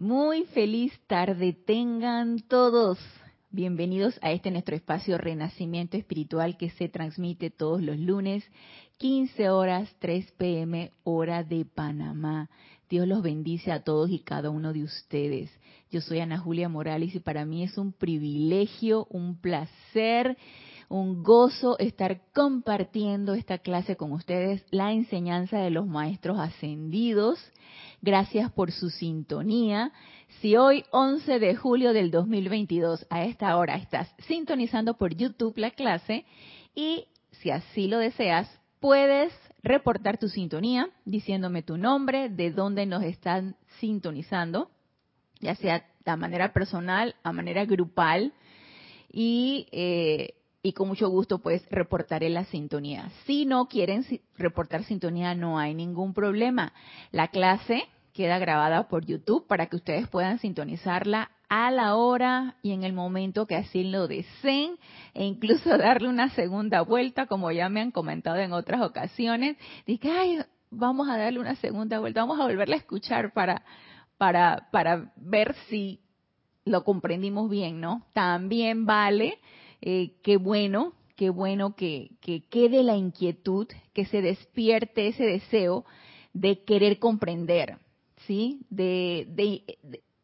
Muy feliz tarde tengan todos. Bienvenidos a este nuestro espacio Renacimiento Espiritual que se transmite todos los lunes, 15 horas 3 pm hora de Panamá. Dios los bendice a todos y cada uno de ustedes. Yo soy Ana Julia Morales y para mí es un privilegio, un placer un gozo estar compartiendo esta clase con ustedes, la enseñanza de los maestros ascendidos. Gracias por su sintonía. Si hoy, 11 de julio del 2022, a esta hora estás sintonizando por YouTube la clase y si así lo deseas, puedes reportar tu sintonía diciéndome tu nombre, de dónde nos están sintonizando, ya sea de manera personal, a manera grupal, y eh, y con mucho gusto pues reportaré la sintonía. Si no quieren reportar sintonía no hay ningún problema. La clase queda grabada por YouTube para que ustedes puedan sintonizarla a la hora y en el momento que así lo deseen e incluso darle una segunda vuelta como ya me han comentado en otras ocasiones. Dije, ay, vamos a darle una segunda vuelta, vamos a volverla a escuchar para, para, para ver si lo comprendimos bien, ¿no? También vale eh, qué bueno, qué bueno que, quede la inquietud, que se despierte ese deseo de querer comprender, ¿sí? De,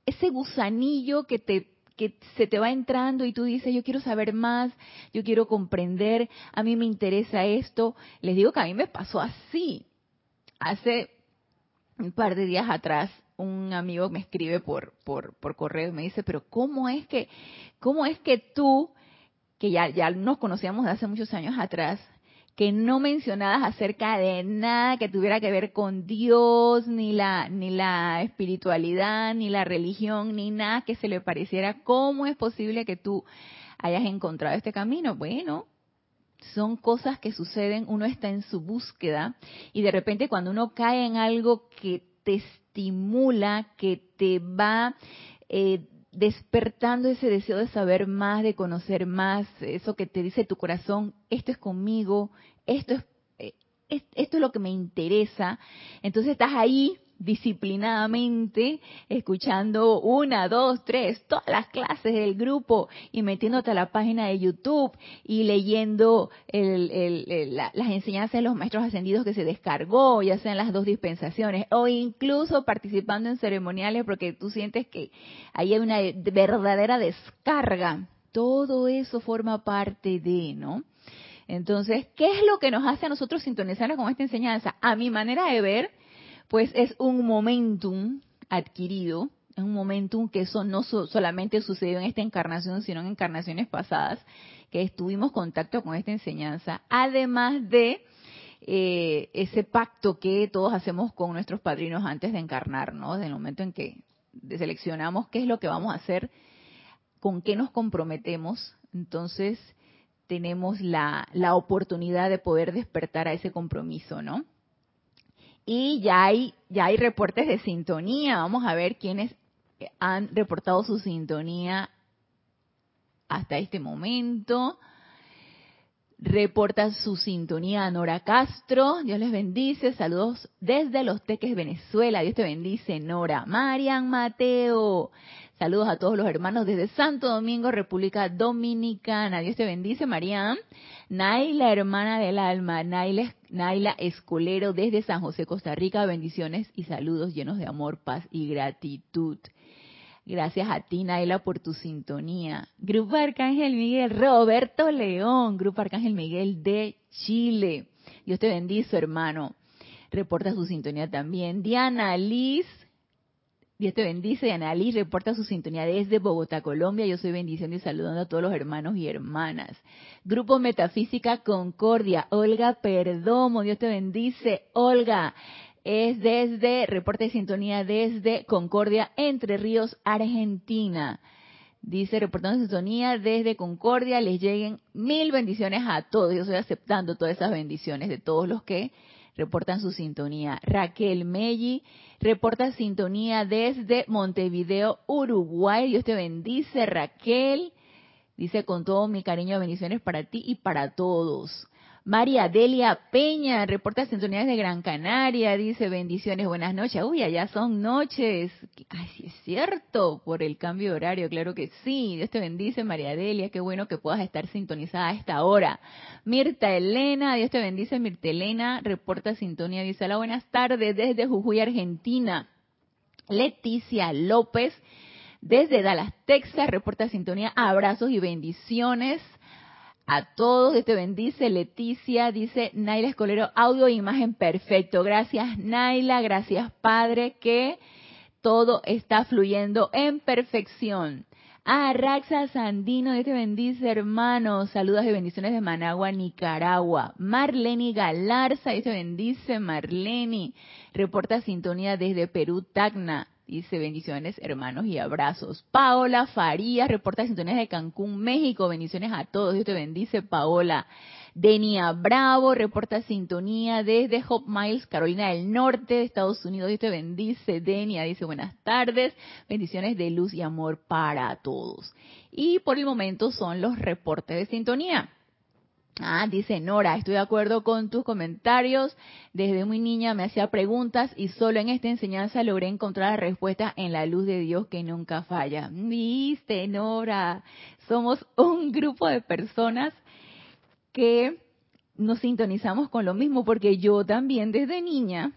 ese gusanillo que te que se te va entrando y tú dices, yo quiero saber más, yo quiero comprender, a mí me interesa esto. Les digo que a mí me pasó así. Hace un par de días atrás, un amigo me escribe por, por, por correo y me dice, pero ¿cómo es que, cómo es que tú que ya, ya nos conocíamos de hace muchos años atrás, que no mencionadas acerca de nada que tuviera que ver con Dios, ni la, ni la espiritualidad, ni la religión, ni nada que se le pareciera. ¿Cómo es posible que tú hayas encontrado este camino? Bueno, son cosas que suceden, uno está en su búsqueda y de repente cuando uno cae en algo que te estimula, que te va eh, despertando ese deseo de saber más, de conocer más, eso que te dice tu corazón, esto es conmigo, esto es, eh, esto es lo que me interesa. Entonces estás ahí disciplinadamente, escuchando una, dos, tres, todas las clases del grupo y metiéndote a la página de YouTube y leyendo las enseñanzas de los maestros ascendidos que se descargó, ya sean las dos dispensaciones, o incluso participando en ceremoniales porque tú sientes que hay una verdadera descarga. Todo eso forma parte de, ¿no? Entonces, ¿qué es lo que nos hace a nosotros sintonizar con esta enseñanza? A mi manera de ver, pues es un momentum adquirido, es un momentum que eso no solamente sucedió en esta encarnación, sino en encarnaciones pasadas, que estuvimos contacto con esta enseñanza, además de eh, ese pacto que todos hacemos con nuestros padrinos antes de encarnar, ¿no? Desde el momento en que seleccionamos qué es lo que vamos a hacer, con qué nos comprometemos, entonces tenemos la, la oportunidad de poder despertar a ese compromiso, ¿no? Y ya hay, ya hay reportes de sintonía. Vamos a ver quiénes han reportado su sintonía hasta este momento. Reporta su sintonía Nora Castro. Dios les bendice. Saludos desde Los Teques, Venezuela. Dios te bendice, Nora. Marian Mateo. Saludos a todos los hermanos desde Santo Domingo, República Dominicana. Dios te bendice, Mariam. Naila, hermana del alma. Naila, Naila Escolero desde San José, Costa Rica. Bendiciones y saludos llenos de amor, paz y gratitud. Gracias a ti, Naila, por tu sintonía. Grupo Arcángel Miguel, Roberto León, Grupo Arcángel Miguel de Chile. Dios te bendice, hermano. Reporta su sintonía también. Diana Liz, Dios te bendice. Ana Liz reporta su sintonía desde Bogotá, Colombia. Yo soy bendición y saludando a todos los hermanos y hermanas. Grupo Metafísica Concordia. Olga Perdomo. Dios te bendice. Olga es desde, reporte de sintonía desde Concordia, Entre Ríos, Argentina. Dice, reportando sintonía desde Concordia, les lleguen mil bendiciones a todos. Yo estoy aceptando todas esas bendiciones de todos los que reportan su sintonía. Raquel Melli reporta sintonía desde Montevideo, Uruguay. Dios te bendice, Raquel. Dice con todo mi cariño, bendiciones para ti y para todos. María Delia Peña, reporta sintonías de Gran Canaria, dice bendiciones, buenas noches. Uy, allá son noches. Ay, es cierto, por el cambio de horario, claro que sí. Dios te bendice, María Delia, qué bueno que puedas estar sintonizada a esta hora. Mirta Elena, Dios te bendice, Mirta Elena, reporta sintonía, dice hola, buenas tardes desde Jujuy, Argentina. Leticia López, desde Dallas, Texas, reporta sintonía, abrazos y bendiciones a todos. Dios te bendice. Leticia dice Naila Escolero, audio e imagen perfecto. Gracias Naila, gracias Padre, que todo está fluyendo en perfección. A Raxa Sandino, Dios te bendice, hermanos. Saludos y bendiciones de Managua, Nicaragua. Marleni Galarza, Dios te bendice, Marleni. Reporta sintonía desde Perú, Tacna. Dice bendiciones, hermanos, y abrazos. Paola Farías, reporta sintonías de Cancún, México. Bendiciones a todos. Dios te bendice, Paola. Denia Bravo, reporta sintonía desde Hope Miles, Carolina del Norte, de Estados Unidos. Dios te bendice. Denia dice buenas tardes. Bendiciones de luz y amor para todos. Y por el momento son los reportes de sintonía. Ah, dice Nora, estoy de acuerdo con tus comentarios. Desde muy niña me hacía preguntas y solo en esta enseñanza logré encontrar la respuesta en la luz de Dios que nunca falla. Viste, Nora, somos un grupo de personas que nos sintonizamos con lo mismo porque yo también desde niña,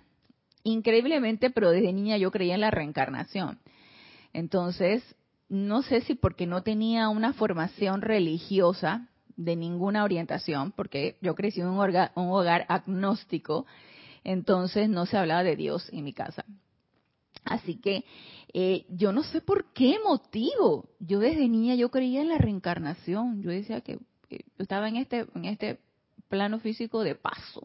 increíblemente, pero desde niña yo creía en la reencarnación. Entonces, no sé si porque no tenía una formación religiosa, de ninguna orientación, porque yo crecí en un, hogar, agnóstico, entonces no se hablaba de Dios en mi casa. Así que eh, yo no sé por qué motivo. Yo desde niña yo creía en la reencarnación. Yo decía que yo estaba en este en este plano físico de paso.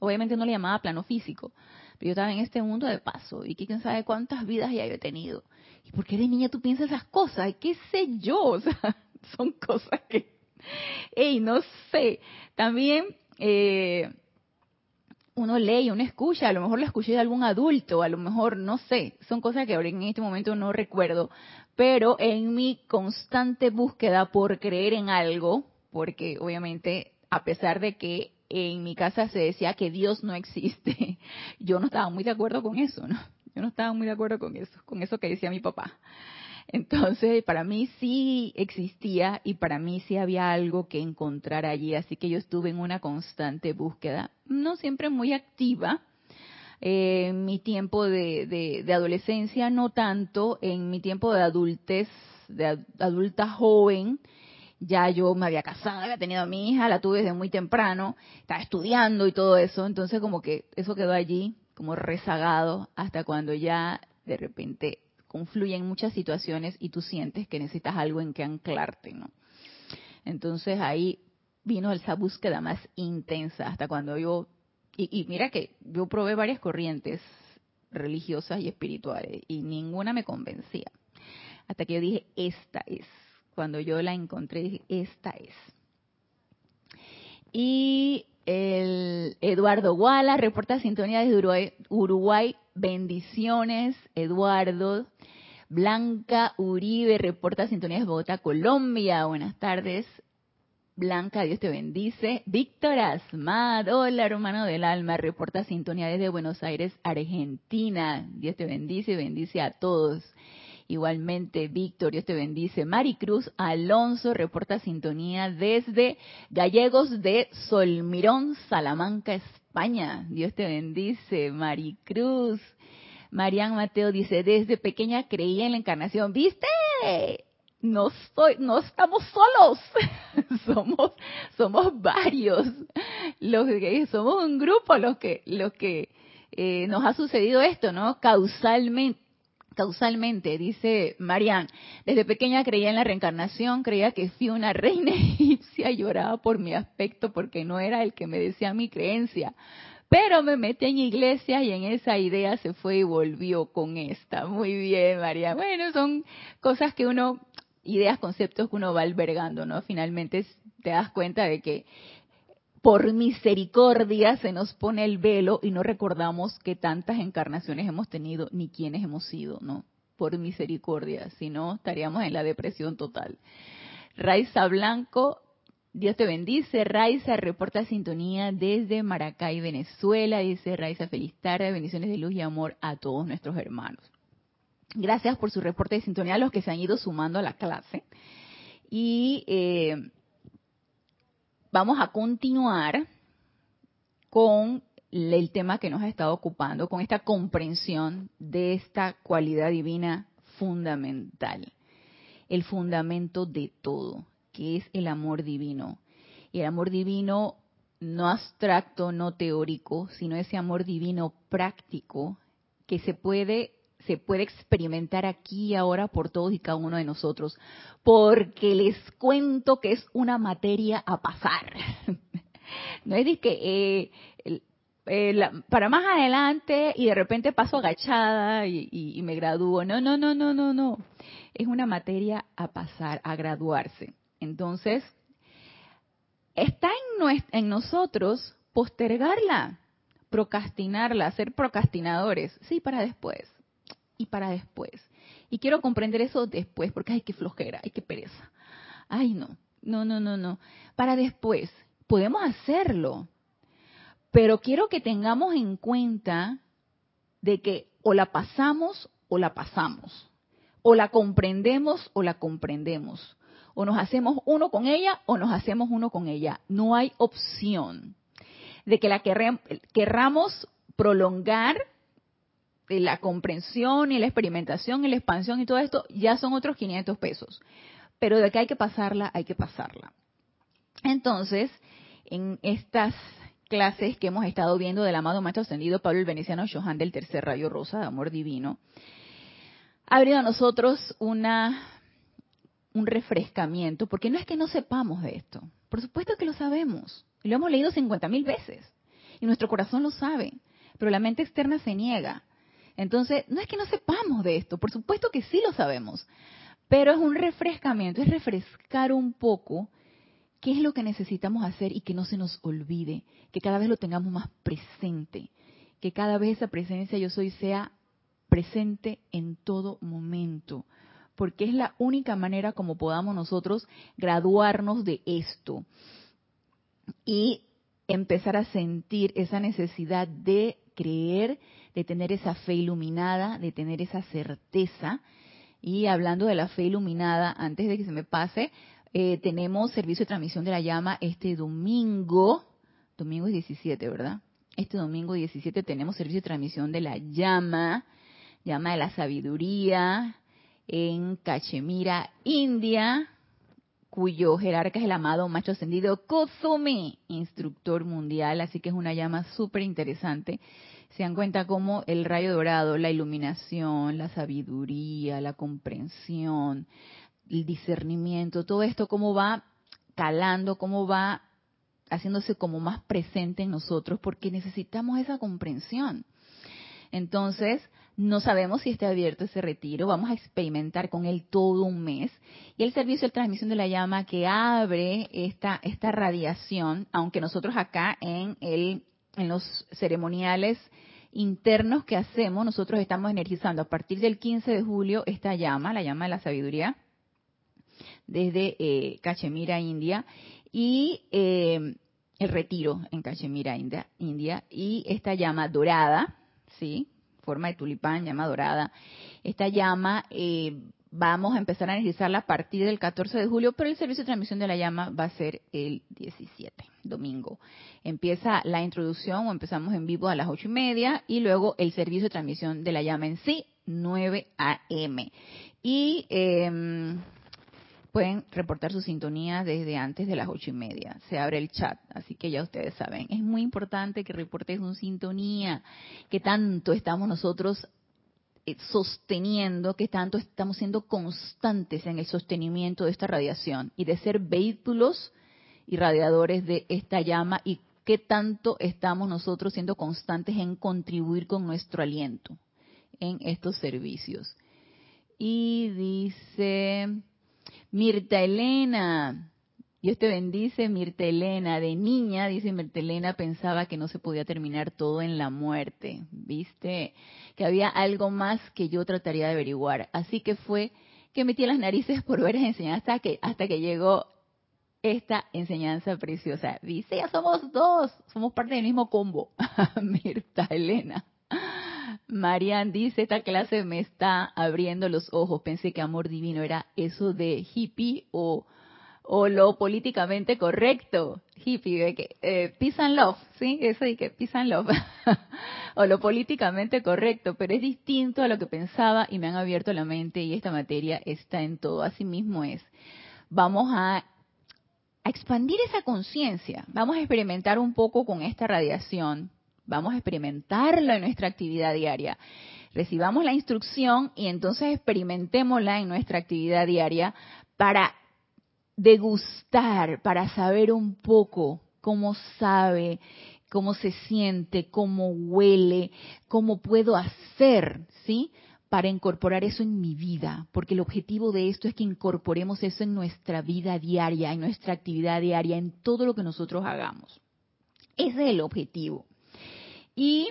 Obviamente no le llamaba plano físico, pero yo estaba en este mundo de paso y quién sabe cuántas vidas ya he tenido. ¿Y por qué de niña tú piensas esas cosas? ¿Qué sé yo? Son cosas que Ey, no sé. También eh, uno lee, uno escucha, a lo mejor lo escuché de algún adulto, a lo mejor no sé. Son cosas que ahora en este momento no recuerdo. Pero en mi constante búsqueda por creer en algo, porque obviamente a pesar de que en mi casa se decía que Dios no existe, yo no estaba muy de acuerdo con eso, ¿no? Yo no estaba muy de acuerdo con eso, con eso que decía mi papá. Entonces, para mí sí existía y para mí sí había algo que encontrar allí, así que yo estuve en una constante búsqueda, no siempre muy activa. Eh, en mi tiempo de, adolescencia, no tanto, en mi tiempo de adultez, de adulta joven, ya yo me había casado, había tenido a mi hija, la tuve desde muy temprano, estaba estudiando y todo eso, entonces como que eso quedó allí como rezagado hasta cuando ya de repente confluyen muchas situaciones y tú sientes que necesitas algo en que anclarte, ¿no? Entonces ahí vino esa búsqueda más intensa hasta cuando yo, y, mira que yo probé varias corrientes religiosas y espirituales y ninguna me convencía. Hasta que yo dije, esta es. Cuando yo la encontré, dije, esta es. Y el Eduardo Guala reporta sintonía desde Uruguay. Bendiciones, Eduardo. Blanca Uribe reporta sintonía desde Bogotá, Colombia. Buenas tardes. Blanca, Dios te bendice. Víctor Asmad, hola hermano del alma, reporta sintonía desde Buenos Aires, Argentina. Dios te bendice y bendice a todos. Igualmente, Víctor, Dios te bendice. Maricruz Alonso reporta sintonía desde Gallegos de Solmirón, Salamanca, España. Dios te bendice, Maricruz. Marian Mateo dice, desde pequeña creía en la encarnación. ¿Viste? No, soy, no estamos solos, somos, somos varios, los que somos un grupo los que, los que eh, nos ha sucedido esto, ¿no? Causalmente, Causalmente, dice Marian, desde pequeña creía en la reencarnación, creía que fui una reina egipcia y lloraba por mi aspecto porque no era el que me decía mi creencia. Pero me metí en iglesia y en esa idea se fue y volvió con esta. Muy bien, María. Bueno, son cosas que uno, ideas, conceptos que uno va albergando, ¿no? Finalmente te das cuenta de que por misericordia se nos pone el velo y no recordamos que tantas encarnaciones hemos tenido ni quiénes hemos sido, ¿no? Por misericordia, si no estaríamos en la depresión total. Raiza Blanco Dios te bendice. Raiza reporta sintonía desde Maracay, Venezuela. Dice Raiza, feliz tarde, bendiciones de luz y amor a todos nuestros hermanos. Gracias por su reporte de sintonía a los que se han ido sumando a la clase. Y eh, vamos a continuar con el tema que nos ha estado ocupando, con esta comprensión de esta cualidad divina fundamental, el fundamento de todo que es el amor divino. Y el amor divino no abstracto, no teórico, sino ese amor divino práctico que se puede se puede experimentar aquí y ahora por todos y cada uno de nosotros, porque les cuento que es una materia a pasar. no es de que eh, eh, para más adelante y de repente paso agachada y, me gradúo. No, no, no, no, no, no. Es una materia a pasar, a graduarse. Entonces, está en, en nosotros postergarla, procrastinarla, ser procrastinadores. Sí, para después. Y para después. Y quiero comprender eso después, porque hay que flojera, hay que pereza. Ay, no, no, no, no, no. Para después. Podemos hacerlo. Pero quiero que tengamos en cuenta de que o la pasamos o la pasamos. O la comprendemos o la comprendemos. O nos hacemos uno con ella o nos hacemos uno con ella. No hay opción de que la querramos prolongar la comprensión y la experimentación y la expansión y todo esto, ya son otros 500 pesos. Pero de que hay que pasarla, hay que pasarla. Entonces, en estas clases que hemos estado viendo del amado Maestro Ascendido Pablo el Veneciano Johan del Tercer Rayo Rosa de Amor Divino, ha venido a nosotros una un refrescamiento, porque no es que no sepamos de esto, por supuesto que lo sabemos, lo hemos leído 50 mil veces, y nuestro corazón lo sabe, pero la mente externa se niega. Entonces, no es que no sepamos de esto, por supuesto que sí lo sabemos, pero es un refrescamiento, es refrescar un poco qué es lo que necesitamos hacer y que no se nos olvide, que cada vez lo tengamos más presente, que cada vez esa presencia yo soy sea presente en todo momento, porque es la única manera como podamos nosotros graduarnos de esto y empezar a sentir esa necesidad de creer, de tener esa fe iluminada, de tener esa certeza. Y hablando de la fe iluminada, antes de que se me pase, eh, tenemos servicio de transmisión de la llama este domingo, domingo es 17, ¿verdad? Este domingo 17 tenemos servicio de transmisión de la llama, llama de la sabiduría, en Cachemira, India, cuyo jerarca es el amado macho ascendido Kozumi, instructor mundial, así que es una llama súper interesante. Se dan cuenta cómo el rayo dorado, la iluminación, la sabiduría, la comprensión, el discernimiento, todo esto cómo va calando, cómo va haciéndose como más presente en nosotros, porque necesitamos esa comprensión. Entonces, no sabemos si está abierto ese retiro. Vamos a experimentar con él todo un mes. Y el servicio de transmisión de la llama que abre esta, esta radiación, aunque nosotros acá en, el, en los ceremoniales internos que hacemos, nosotros estamos energizando a partir del 15 de julio esta llama, la llama de la sabiduría, desde eh, Cachemira, India, y eh, el retiro en Cachemira, India, India, y esta llama dorada, ¿sí? forma de tulipán, llama dorada. Esta llama eh, vamos a empezar a energizarla a partir del 14 de julio, pero el servicio de transmisión de la llama va a ser el 17, domingo. Empieza la introducción o empezamos en vivo a las ocho y media y luego el servicio de transmisión de la llama en sí, 9 a.m. Y eh, pueden reportar su sintonía desde antes de las ocho y media. Se abre el chat, así que ya ustedes saben. Es muy importante que reportes su sintonía, que tanto estamos nosotros sosteniendo, que tanto estamos siendo constantes en el sostenimiento de esta radiación y de ser vehículos irradiadores de esta llama y qué tanto estamos nosotros siendo constantes en contribuir con nuestro aliento en estos servicios. Y dice, Mirta Elena, Dios te bendice, Mirta Elena. De niña, dice Mirta Elena, pensaba que no se podía terminar todo en la muerte. ¿Viste? Que había algo más que yo trataría de averiguar. Así que fue que metí las narices por ver enseñanzas hasta que, hasta que llegó esta enseñanza preciosa. Dice, ya somos dos, somos parte del mismo combo. Mirta Elena. Marian dice, esta clase me está abriendo los ojos. Pensé que amor divino era eso de hippie o, o lo políticamente correcto. Hippie, que, eh, peace and love, ¿sí? Eso de que peace and love. o lo políticamente correcto, pero es distinto a lo que pensaba y me han abierto la mente y esta materia está en todo. Así mismo es. Vamos a a expandir esa conciencia. Vamos a experimentar un poco con esta radiación. Vamos a experimentarlo en nuestra actividad diaria. Recibamos la instrucción y entonces experimentémosla en nuestra actividad diaria para degustar, para saber un poco cómo sabe, cómo se siente, cómo huele, cómo puedo hacer, ¿sí? para incorporar eso en mi vida, porque el objetivo de esto es que incorporemos eso en nuestra vida diaria, en nuestra actividad diaria, en todo lo que nosotros hagamos. Ese es el objetivo. Y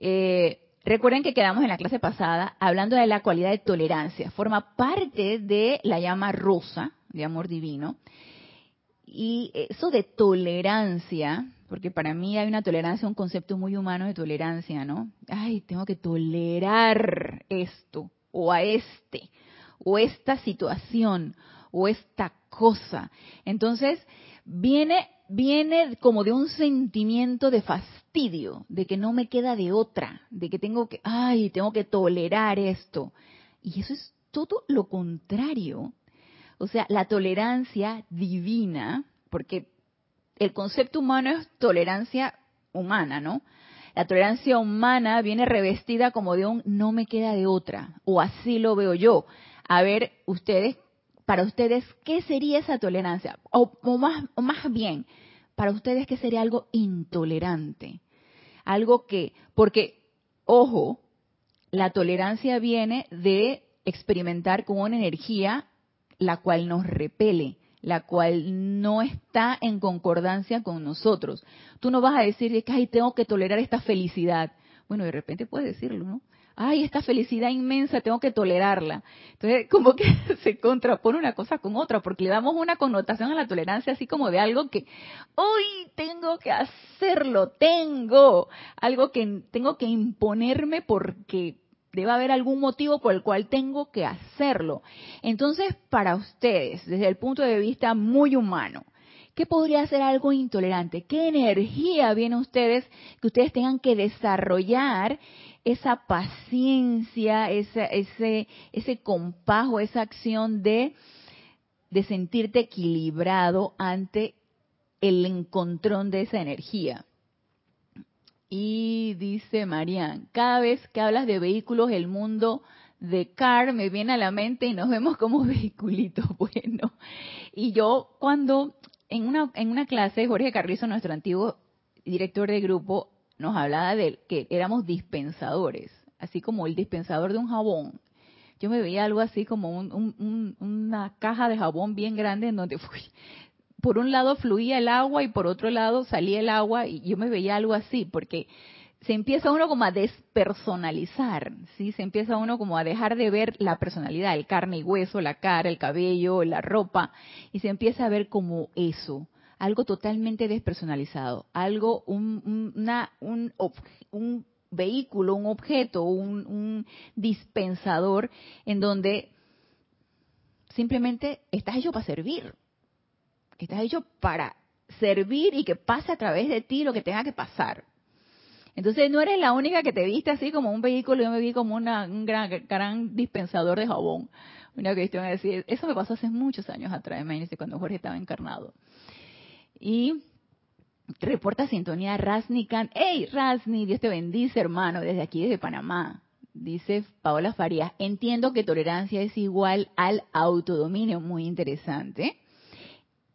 eh, recuerden que quedamos en la clase pasada hablando de la cualidad de tolerancia. Forma parte de la llama rosa de amor divino. Y eso de tolerancia porque para mí hay una tolerancia, un concepto muy humano de tolerancia, ¿no? Ay, tengo que tolerar esto, o a este, o esta situación, o esta cosa. Entonces, viene, viene como de un sentimiento de fastidio, de que no me queda de otra, de que tengo que, ay, tengo que tolerar esto. Y eso es todo lo contrario. O sea, la tolerancia divina, porque el concepto humano es tolerancia humana, ¿no? La tolerancia humana viene revestida como de un no me queda de otra, o así lo veo yo. A ver, ustedes, para ustedes, ¿qué sería esa tolerancia? O, más, o más bien, para ustedes, ¿qué sería algo intolerante? Algo que, porque, ojo, la tolerancia viene de experimentar con una energía la cual nos repele la cual no está en concordancia con nosotros. Tú no vas a decir que, ay, tengo que tolerar esta felicidad. Bueno, de repente puedes decirlo, ¿no? Ay, esta felicidad inmensa, tengo que tolerarla. Entonces, como que se contrapone una cosa con otra, porque le damos una connotación a la tolerancia así como de algo que, hoy tengo que hacerlo, tengo, algo que tengo que imponerme porque debe haber algún motivo por el cual tengo que hacerlo. Entonces, para ustedes, desde el punto de vista muy humano, ¿qué podría ser algo intolerante? ¿Qué energía viene a ustedes que ustedes tengan que desarrollar esa paciencia, ese, ese compás o esa acción de, de sentirte equilibrado ante el encontrón de esa energía? Y dice Marian, cada vez que hablas de vehículos, el mundo de car me viene a la mente y nos vemos como vehiculitos. Bueno, y yo cuando en una, en una clase, Jorge Carrizo, nuestro antiguo director de grupo, nos hablaba de que éramos dispensadores, así como el dispensador de un jabón. Yo me veía algo así como una caja de jabón bien grande en donde fui, por un lado fluía el agua y por otro lado salía el agua y yo me veía algo así, porque se empieza uno como a despersonalizar, ¿sí? Se empieza uno como a dejar de ver la personalidad, el carne y hueso, la cara, el cabello, la ropa, y se empieza a ver como eso, algo totalmente despersonalizado, algo, un, una, un, un vehículo, un objeto, un, un dispensador en donde simplemente estás hecho para servir, estás hecho para servir y que pase a través de ti lo que tenga que pasar. Entonces no eres la única que te viste así como un vehículo, yo me vi como una, un gran, dispensador de jabón. Una cuestión decir, eso me pasó hace muchos años atrás, imagínense, cuando Jorge estaba encarnado. Y reporta sintonía Rasni Khan. ¡Hey, Rasni! Dios te bendice, hermano, desde aquí, desde Panamá. Dice Paola Farías, entiendo que tolerancia es igual al autodominio, muy interesante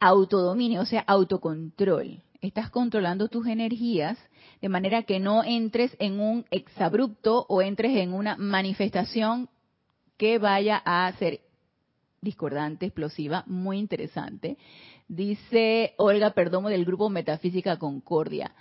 autodominio, o sea, autocontrol. Estás controlando tus energías de manera que no entres en un exabrupto o entres en una manifestación que vaya a ser discordante, explosiva, muy interesante. Dice Olga Perdomo del grupo Metafísica Concordia.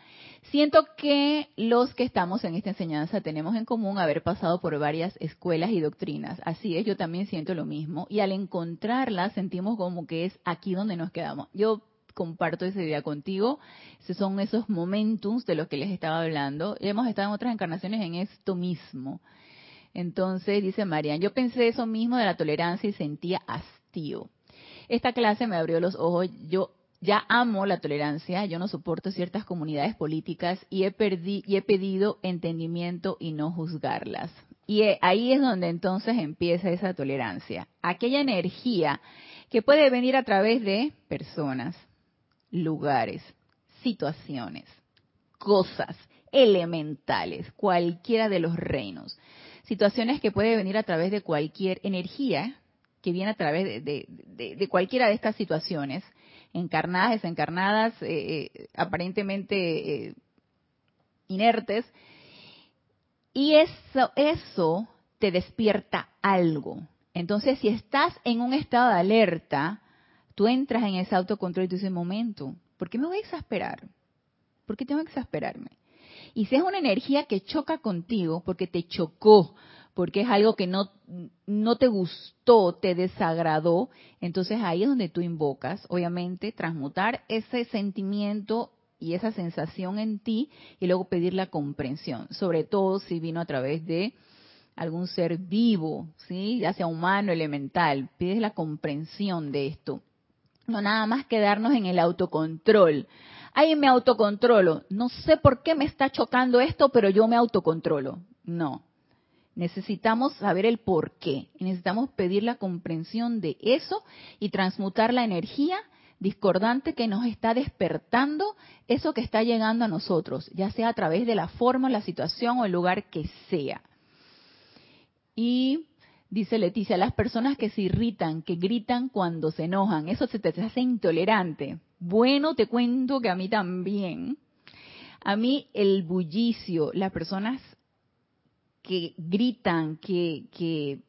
Siento que los que estamos en esta enseñanza tenemos en común haber pasado por varias escuelas y doctrinas. Así es, yo también siento lo mismo. Y al encontrarlas sentimos como que es aquí donde nos quedamos. Yo comparto esa idea contigo. Esos son esos momentos de los que les estaba hablando. Hemos estado en otras encarnaciones en esto mismo. Entonces, dice Marian, yo pensé eso mismo de la tolerancia y sentía hastío. Esta clase me abrió los ojos. Yo ya amo la tolerancia, yo no soporto ciertas comunidades políticas y he, y he pedido entendimiento y no juzgarlas. Y eh, ahí es donde entonces empieza esa tolerancia. Aquella energía que puede venir a través de personas, lugares, situaciones, cosas elementales, cualquiera de los reinos. Situaciones que puede venir a través de cualquier energía que viene a través de, cualquiera de estas situaciones, encarnadas, desencarnadas, eh, eh, aparentemente eh, inertes, y eso, eso te despierta algo. Entonces, si estás en un estado de alerta, tú entras en ese autocontrol y tú dices, momento, ¿por qué me voy a exasperar? ¿Por qué tengo que exasperarme? Y si es una energía que choca contigo, porque te chocó, porque es algo que no, no te gustó, te desagradó, entonces ahí es donde tú invocas, obviamente, transmutar ese sentimiento y esa sensación en ti y luego pedir la comprensión, sobre todo si vino a través de algún ser vivo, ¿sí? ya sea humano, elemental, pides la comprensión de esto. No nada más quedarnos en el autocontrol. Ahí me autocontrolo. No sé por qué me está chocando esto, pero yo me autocontrolo. No. Necesitamos saber el por qué. Necesitamos pedir la comprensión de eso y transmutar la energía discordante que nos está despertando eso que está llegando a nosotros, ya sea a través de la forma, la situación o el lugar que sea. Y dice Leticia, las personas que se irritan, que gritan cuando se enojan, eso se te hace intolerante. Bueno, te cuento que a mí también. A mí el bullicio, las personas que gritan, que, que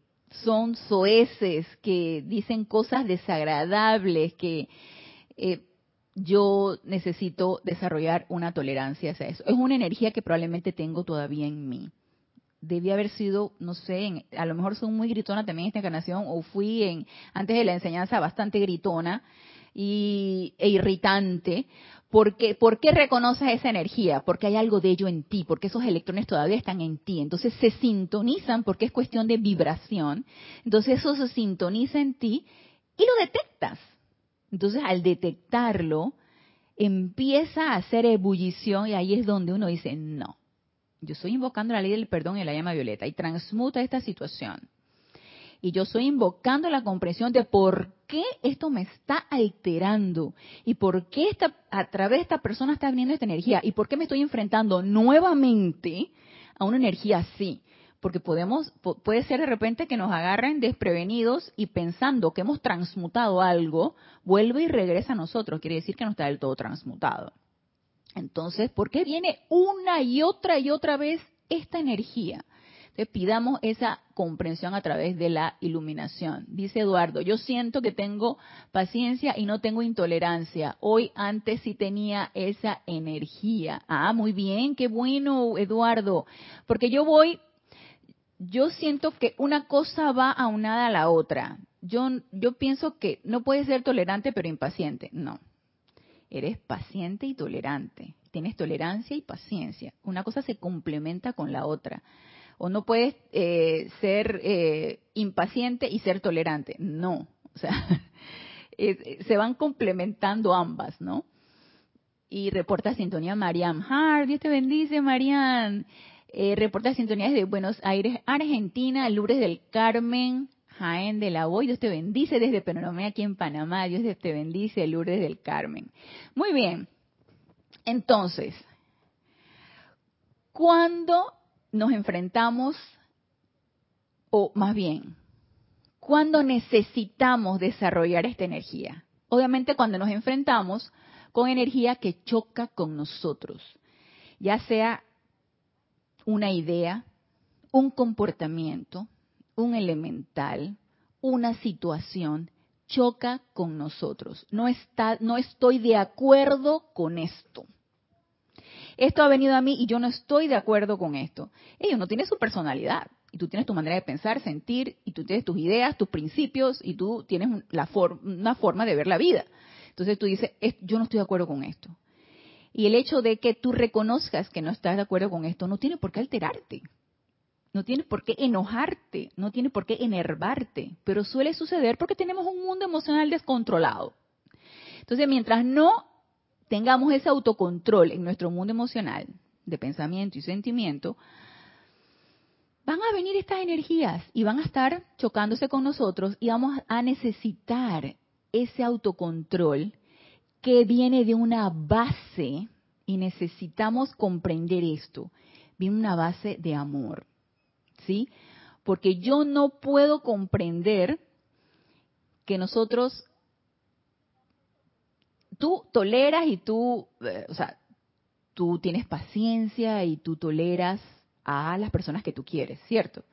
son soeces, que dicen cosas desagradables, que eh, yo necesito desarrollar una tolerancia hacia eso. Es una energía que probablemente tengo todavía en mí debía haber sido, no sé, a lo mejor soy muy gritona también en esta encarnación, o fui en antes de la enseñanza bastante gritona y, e irritante. ¿Por qué reconoces esa energía? Porque hay algo de ello en ti, porque esos electrones todavía están en ti. Entonces se sintonizan porque es cuestión de vibración. Entonces eso se sintoniza en ti y lo detectas. Entonces al detectarlo, empieza a hacer ebullición y ahí es donde uno dice, no, yo estoy invocando la ley del perdón y la llama violeta y transmuta esta situación. Y yo estoy invocando la comprensión de por qué esto me está alterando y por qué esta, a través de esta persona está viniendo esta energía y por qué me estoy enfrentando nuevamente a una energía así. Porque podemos, puede ser de repente que nos agarren desprevenidos y pensando que hemos transmutado algo, vuelve y regresa a nosotros. Quiere decir que no está del todo transmutado. Entonces, ¿por qué viene una y otra y otra vez esta energía? Entonces, pidamos esa comprensión a través de la iluminación. Dice Eduardo, yo siento que tengo paciencia y no tengo intolerancia. Hoy antes sí tenía esa energía. Ah, muy bien, qué bueno, Eduardo. Porque yo voy, yo siento que una cosa va aunada a la otra. Yo, yo pienso que no puedes ser tolerante pero impaciente. No, eres paciente y tolerante. Tienes tolerancia y paciencia. Una cosa se complementa con la otra. O no puedes eh, ser eh, impaciente y ser tolerante. No. O sea, se van complementando ambas, ¿no? Y reporta sintonía Mariam Hart. Dios te bendice, Mariam. Eh, reporta sintonía desde Buenos Aires, Argentina. Lourdes del Carmen. Jaén de la Boy, Dios te bendice desde Peronomé aquí en Panamá, Dios te bendice, Lourdes del Carmen. Muy bien, entonces, cuando nos enfrentamos, o más bien, cuando necesitamos desarrollar esta energía? Obviamente cuando nos enfrentamos con energía que choca con nosotros, ya sea una idea, un comportamiento, un elemental, una situación, choca con nosotros. No está, no estoy de acuerdo con esto. Esto ha venido a mí y yo no estoy de acuerdo con esto. Ellos no tiene su personalidad y tú tienes tu manera de pensar, sentir y tú tienes tus ideas, tus principios y tú tienes la una forma de ver la vida. Entonces tú dices, yo no estoy de acuerdo con esto. Y el hecho de que tú reconozcas que no estás de acuerdo con esto no tiene por qué alterarte. No tiene por qué enojarte, no tiene por qué enervarte, pero suele suceder porque tenemos un mundo emocional descontrolado. Entonces, mientras no tengamos ese autocontrol en nuestro mundo emocional de pensamiento y sentimiento, van a venir estas energías y van a estar chocándose con nosotros y vamos a necesitar ese autocontrol que viene de una base y necesitamos comprender esto, viene una base de amor. ¿sí? Porque yo no puedo comprender que nosotros, tú toleras y tú, eh, o sea, tú tienes paciencia y tú toleras a las personas que tú quieres, ¿cierto?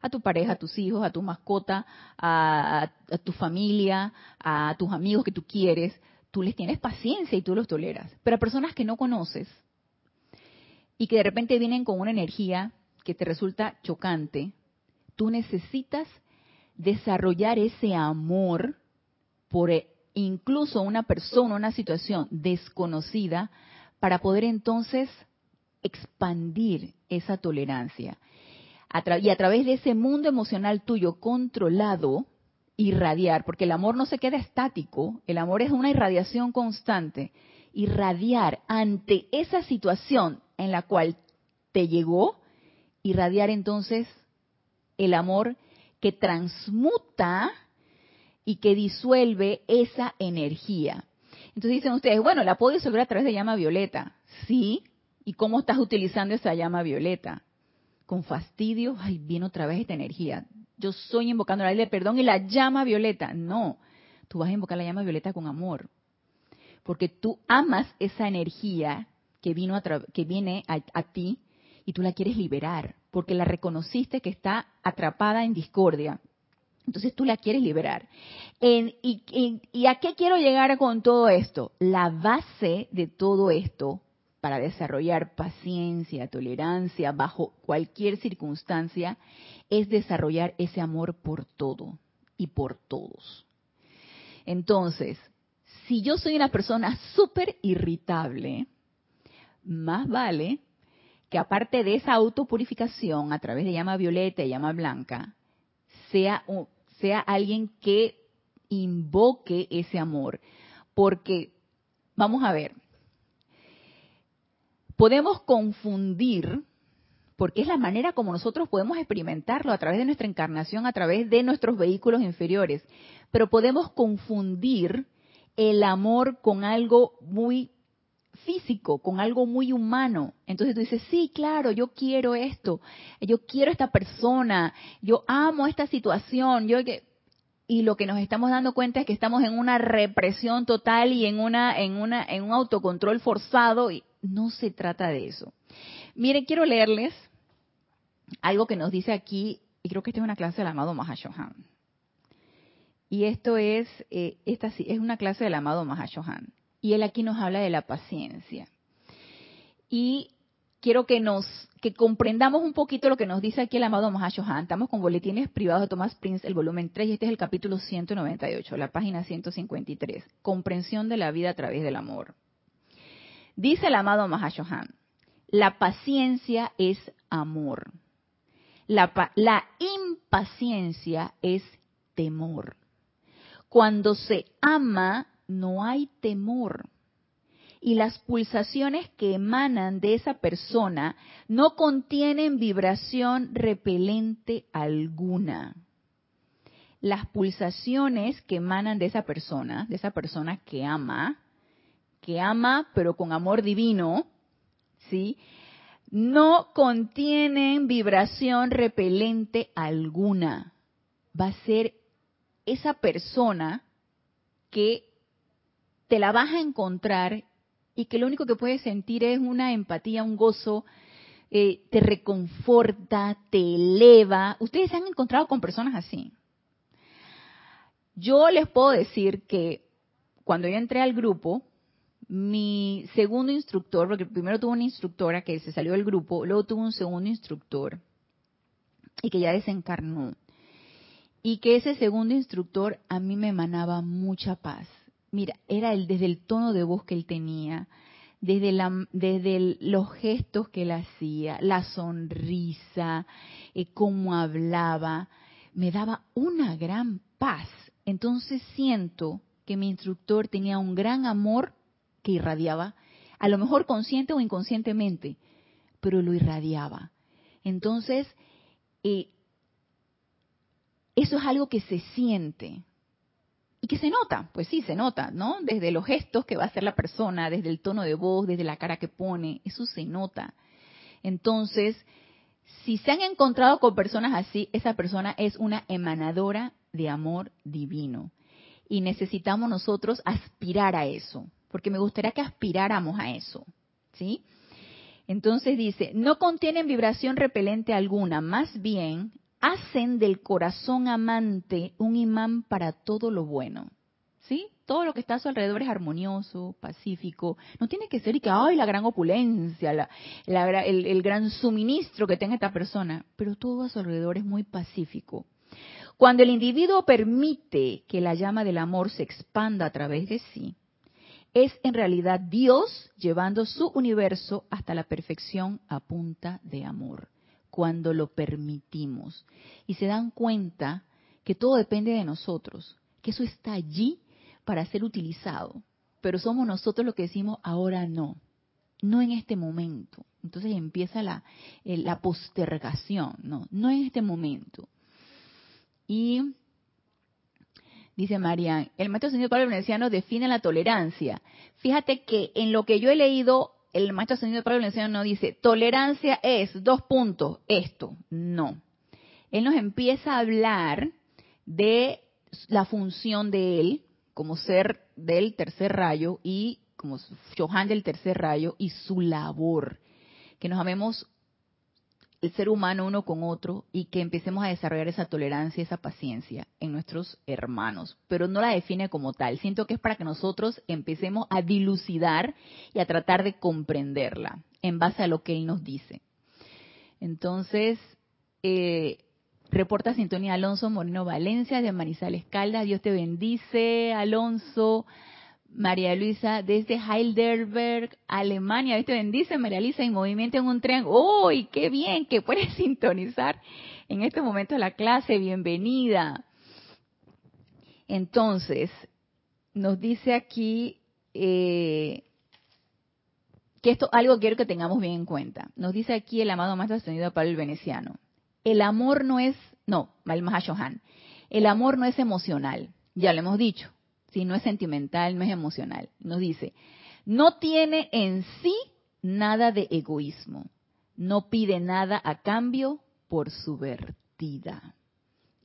A tu pareja, a tus hijos, a tu mascota, a, a, tu familia, a tus amigos que tú quieres, tú les tienes paciencia y tú los toleras. Pero a personas que no conoces y que de repente vienen con una energía que te resulta chocante, tú necesitas desarrollar ese amor por incluso una persona, una situación desconocida, para poder entonces expandir esa tolerancia. y a través de ese mundo emocional tuyo controlado, irradiar, porque el amor no se queda estático, el amor es una irradiación constante, irradiar ante esa situación en la cual te llegó, irradiar entonces el amor que transmuta y que disuelve esa energía. Entonces dicen ustedes, bueno, la puedo disolver a través de llama violeta. Sí. ¿Y cómo estás utilizando esa llama violeta? Con fastidio, ay, viene otra vez esta energía. Yo soy invocando la ley de perdón y la llama violeta. No, tú vas a invocar la llama violeta con amor. Porque tú amas esa energía que, vino a que viene a ti y tú la quieres liberar, porque la reconociste que está atrapada en discordia. Entonces tú la quieres liberar. y, y, a qué quiero llegar con todo esto? La base de todo esto para desarrollar paciencia, tolerancia bajo cualquier circunstancia es desarrollar ese amor por todo y por todos. Entonces, si yo soy una persona súper irritable, más vale que aparte de esa autopurificación a través de llama violeta y llama blanca, sea, sea alguien que invoque ese amor. Porque, vamos a ver, podemos confundir, porque es la manera como nosotros podemos experimentarlo a través de nuestra encarnación, a través de nuestros vehículos inferiores, pero podemos confundir el amor con algo muy físico, con algo muy humano. Entonces tú dices, sí, claro, yo quiero esto, yo quiero esta persona, yo amo esta situación, y lo que nos estamos dando cuenta es que estamos en una represión total y en una en una en un autocontrol forzado y no se trata de eso. Miren, quiero leerles algo que nos dice aquí y creo que esta es una clase del amado Mahashohan. Y esto es eh, esta es una clase del amado Mahashohan y él aquí nos habla de la paciencia. Y quiero que nos que comprendamos un poquito lo que nos dice aquí el amado Mahashohan. Estamos con boletines privados de Thomas Prince, el volumen 3, y este es el capítulo 198, la página 153. Comprensión de la vida a través del amor. Dice el amado Mahashohan, la paciencia es amor. La, la impaciencia es temor. Cuando se ama, no hay temor. Y las pulsaciones que emanan de esa persona no contienen vibración repelente alguna. Las pulsaciones que emanan de esa persona, de esa persona que ama, que ama pero con amor divino, ¿sí? No contienen vibración repelente alguna. Va a ser esa persona que te la vas a encontrar y que lo único que puedes sentir es una empatía, un gozo, eh, te reconforta, te eleva. Ustedes se han encontrado con personas así. Yo les puedo decir que cuando yo entré al grupo, mi segundo instructor, porque primero tuve una instructora que se salió del grupo, luego tuve un segundo instructor y que ya desencarnó. Y que ese segundo instructor a mí me emanaba mucha paz. Mira, era el, desde el tono de voz que él tenía, desde, la, desde los gestos que él hacía, la sonrisa, eh, cómo hablaba, me daba una gran paz. Entonces siento que mi instructor tenía un gran amor que irradiaba, a lo mejor consciente o inconscientemente, pero lo irradiaba. Entonces, eh, eso es algo que se siente y que se nota, pues sí, se nota, ¿no? Desde los gestos que va a hacer la persona, desde el tono de voz, desde la cara que pone, eso se nota. Entonces, si se han encontrado con personas así, esa persona es una emanadora de amor divino. Y necesitamos nosotros aspirar a eso porque me gustaría que aspiráramos a eso, ¿sí? Entonces dice, no contienen vibración repelente alguna, más bien hacen del corazón amante un imán para todo lo bueno, ¿sí? Todo lo que está a su alrededor es armonioso, pacífico. No tiene que ser y que, ay, la gran opulencia, la, el, el gran suministro que tenga esta persona, pero todo a su alrededor es muy pacífico. Cuando el individuo permite que la llama del amor se expanda a través de sí, es en realidad Dios llevando su universo hasta la perfección a punta de amor, cuando lo permitimos. Y se dan cuenta que todo depende de nosotros, que eso está allí para ser utilizado, pero somos nosotros los que decimos ahora no, no en este momento. Entonces empieza la, la postergación, no, no en este momento. Y Dice Marian, el maestro señor Pablo Veneciano define la tolerancia. Fíjate que en lo que yo he leído, el maestro señor Pablo no dice, tolerancia es, dos puntos, esto. No. Él nos empieza a hablar de la función de él como ser del tercer rayo y como Johan del tercer rayo y su labor. Que nos amemos el ser humano uno con otro y que empecemos a desarrollar esa tolerancia, esa paciencia en nuestros hermanos, pero no la define como tal. Siento que es para que nosotros empecemos a dilucidar y a tratar de comprenderla en base a lo que él nos dice. Entonces, eh, reporta Sintonía Alonso Moreno Valencia de Manizales Caldas. Dios te bendice, Alonso. María Luisa desde Heidelberg, Alemania. Bendice María Luisa en movimiento en un tren. ¡Uy, qué bien que puedes sintonizar en este momento la clase! Bienvenida. Entonces, nos dice aquí eh, que esto algo quiero que tengamos bien en cuenta. Nos dice aquí el amado Maestro Ascendido Pablo el Veneciano. El amor no es, no, el Mahashohan, el amor no es emocional, ya lo hemos dicho si no es sentimental, no es emocional. Nos dice, no tiene en sí nada de egoísmo, no pide nada a cambio por su vertida.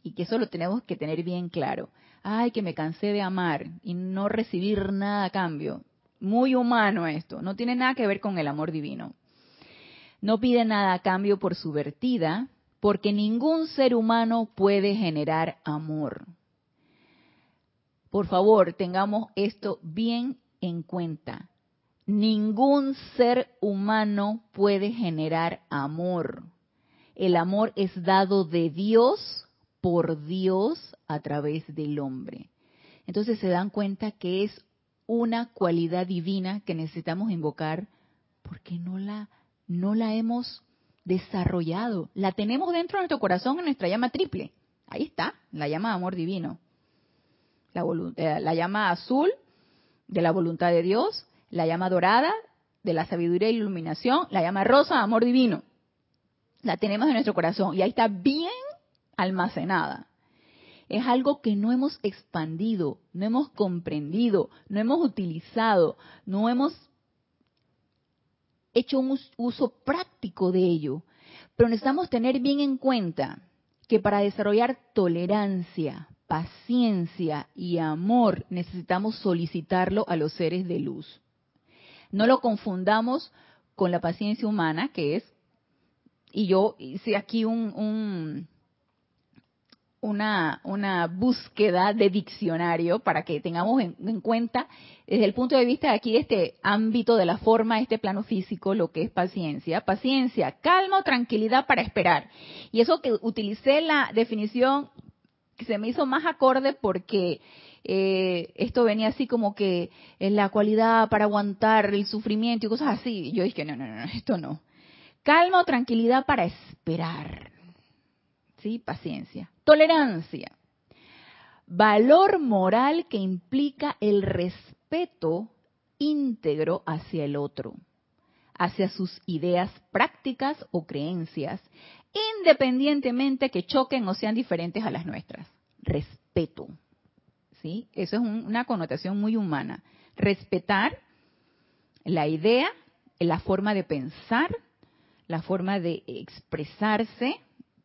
Y que eso lo tenemos que tener bien claro. Ay, que me cansé de amar y no recibir nada a cambio. Muy humano esto, no tiene nada que ver con el amor divino. No pide nada a cambio por su vertida, porque ningún ser humano puede generar amor. Por favor, tengamos esto bien en cuenta. Ningún ser humano puede generar amor. El amor es dado de Dios por Dios a través del hombre. Entonces se dan cuenta que es una cualidad divina que necesitamos invocar porque no la no la hemos desarrollado. La tenemos dentro de nuestro corazón en nuestra llama triple. Ahí está, la llama de amor divino la, eh, la llama azul de la voluntad de Dios, la llama dorada de la sabiduría e iluminación, la llama rosa amor divino. La tenemos en nuestro corazón y ahí está bien almacenada. Es algo que no hemos expandido, no hemos comprendido, no hemos utilizado, no hemos hecho un uso práctico de ello. Pero necesitamos tener bien en cuenta que para desarrollar tolerancia, paciencia y amor necesitamos solicitarlo a los seres de luz. No lo confundamos con la paciencia humana, que es, y yo hice aquí un, una, una búsqueda de diccionario para que tengamos en, cuenta desde el punto de vista de aquí de este ámbito de la forma, este plano físico, lo que es paciencia. Paciencia, calma tranquilidad para esperar. Y eso que utilicé la definición se me hizo más acorde porque eh, esto venía así como que en la cualidad para aguantar el sufrimiento y cosas así. Yo dije, no, no, no, esto no. Calma o tranquilidad para esperar. ¿Sí? Paciencia. Tolerancia. Valor moral que implica el respeto íntegro hacia el otro, hacia sus ideas prácticas o creencias, independientemente que choquen o sean diferentes a las nuestras. Respeto. ¿Sí? Eso es una connotación muy humana. Respetar la idea, la forma de pensar, la forma de expresarse,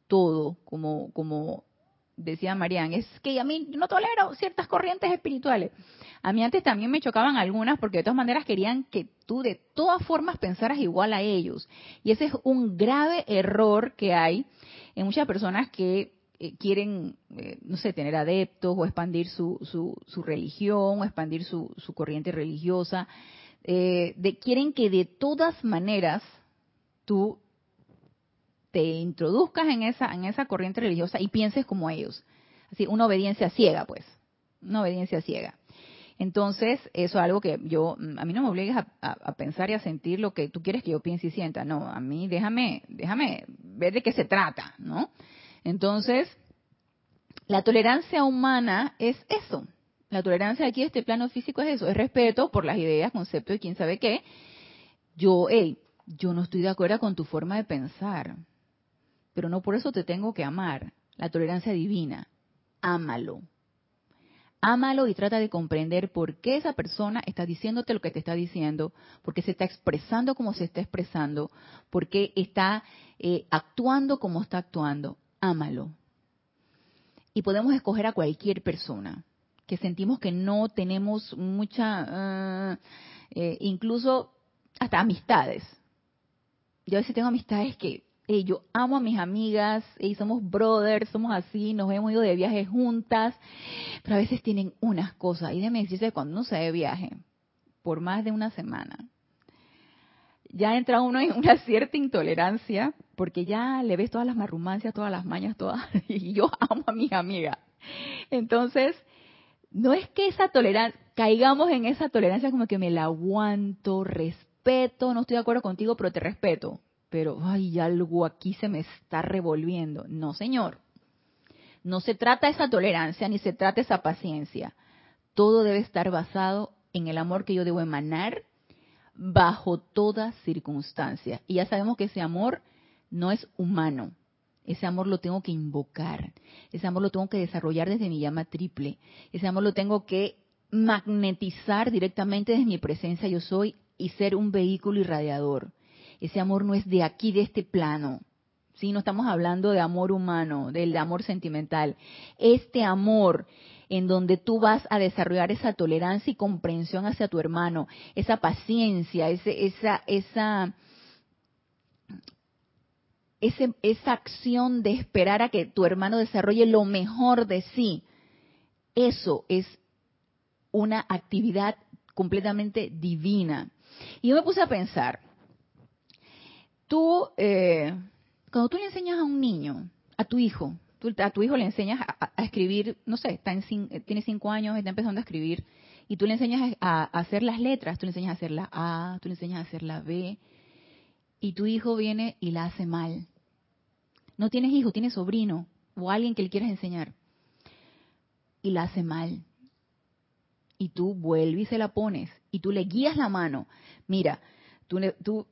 todo, como, como decía Marian, es que a mí no tolero ciertas corrientes espirituales. A mí antes también me chocaban algunas porque de todas maneras querían que tú de todas formas pensaras igual a ellos. Y ese es un grave error que hay en muchas personas que eh, quieren, eh, no sé, tener adeptos o expandir su, su, su religión o expandir su, su corriente religiosa. Eh, de, quieren que de todas maneras tú te introduzcas en esa, en esa corriente religiosa y pienses como ellos. Así, una obediencia ciega, pues. Una obediencia ciega. Entonces, eso es algo que yo, mm, a mí no me obligues a, pensar y a sentir lo que tú quieres que yo piense y sienta. No, a mí déjame, déjame ver de qué se trata, ¿no? Entonces, la tolerancia humana es eso. La tolerancia aquí, este plano físico es eso, es respeto por las ideas, conceptos y quién sabe qué. Yo, hey, yo no estoy de acuerdo con tu forma de pensar pero no por eso te tengo que amar. La tolerancia divina, ámalo. Ámalo y trata de comprender por qué esa persona está diciéndote lo que te está diciendo, por qué se está expresando como se está expresando, por qué está eh, actuando como está actuando. Ámalo. Y podemos escoger a cualquier persona que sentimos que no tenemos mucha, eh, incluso hasta amistades. Yo a veces tengo amistades que yo amo a mis amigas, y somos brothers, somos así, nos hemos ido de viaje juntas, pero a veces tienen unas cosas. Y déjeme decirse, cuando uno se de viaje, por más de una semana, ya entra uno en una cierta intolerancia, porque ya le ves todas las marrumancias, todas las mañas, todas, y yo amo a mis amigas. Entonces, no es que esa tolerancia, caigamos en esa tolerancia como que me la aguanto, respeto, no estoy de acuerdo contigo, pero te respeto pero ay, algo aquí se me está revolviendo. No, señor. No se trata esa tolerancia ni se trata esa paciencia. Todo debe estar basado en el amor que yo debo emanar bajo toda circunstancia. Y ya sabemos que ese amor no es humano. Ese amor lo tengo que invocar. Ese amor lo tengo que desarrollar desde mi llama triple. Ese amor lo tengo que magnetizar directamente desde mi presencia yo soy y ser un vehículo irradiador. Ese amor no es de aquí, de este plano. ¿sí? No estamos hablando de amor humano, del amor sentimental. Este amor en donde tú vas a desarrollar esa tolerancia y comprensión hacia tu hermano, esa paciencia, esa, esa, ese, esa acción de esperar a que tu hermano desarrolle lo mejor de sí. Eso es una actividad completamente divina. Y yo me puse a pensar, tú, eh, cuando tú le enseñas a un niño, a tu hijo, a tu hijo le enseñas a, escribir, no sé, está en, tiene cinco años, está empezando a escribir, y tú le enseñas a, hacer las letras, tú le enseñas a hacer la A, tú le enseñas a hacer la B, y tu hijo viene y la hace mal. No tienes hijo, tienes sobrino o alguien que le quieras enseñar, y la hace mal. Y tú vuelves y se la pones, y tú le guías la mano. Mira, tú, tú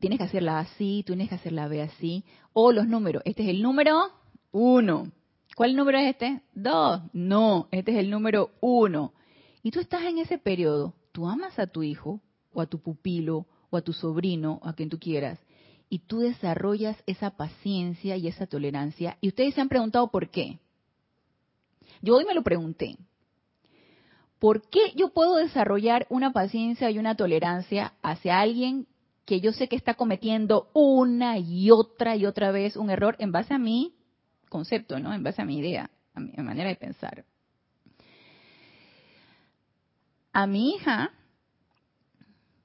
tienes que hacerla así, tienes que hacerla B así. O los números. Este es el número uno. ¿Cuál número es este? Dos. No, este es el número uno. Y tú estás en ese periodo. Tú amas a tu hijo, o a tu pupilo, o a tu sobrino, o a quien tú quieras. Y tú desarrollas esa paciencia y esa tolerancia. Y ustedes se han preguntado por qué. Yo hoy me lo pregunté. ¿Por qué yo puedo desarrollar una paciencia y una tolerancia hacia alguien que yo sé que está cometiendo una y otra y otra vez un error en base a mi concepto, ¿no? En base a mi idea. a mi manera de pensar. A mi hija,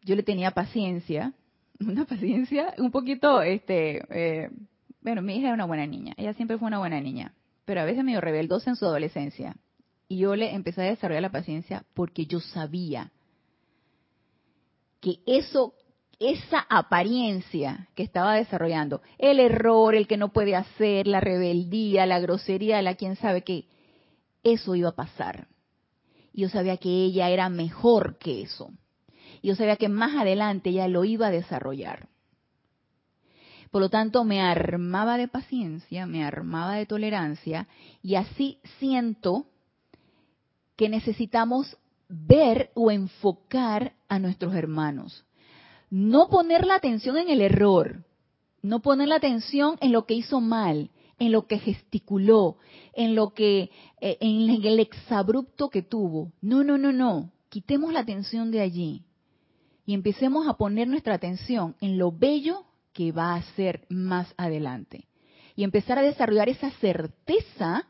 yo le tenía paciencia, una paciencia un poquito, este, eh, bueno, mi hija era una buena niña, ella siempre fue una buena niña, pero a veces medio rebeldosa en su adolescencia. Y yo le empecé a desarrollar la paciencia porque yo sabía que eso, esa apariencia que estaba desarrollando, el error, el que no puede hacer, la rebeldía, la grosería, la quién sabe qué, eso iba a pasar. Y yo sabía que ella era mejor que eso. Yo sabía que más adelante ella lo iba a desarrollar. Por lo tanto, me armaba de paciencia, me armaba de tolerancia y así siento que necesitamos ver o enfocar a nuestros hermanos. No poner la atención en el error, no poner la atención en lo que hizo mal, en lo que gesticuló, en lo que, eh, en el exabrupto que tuvo. No, no, no, no. Quitemos la atención de allí y empecemos a poner nuestra atención en lo bello que va a ser más adelante. Y empezar a desarrollar esa certeza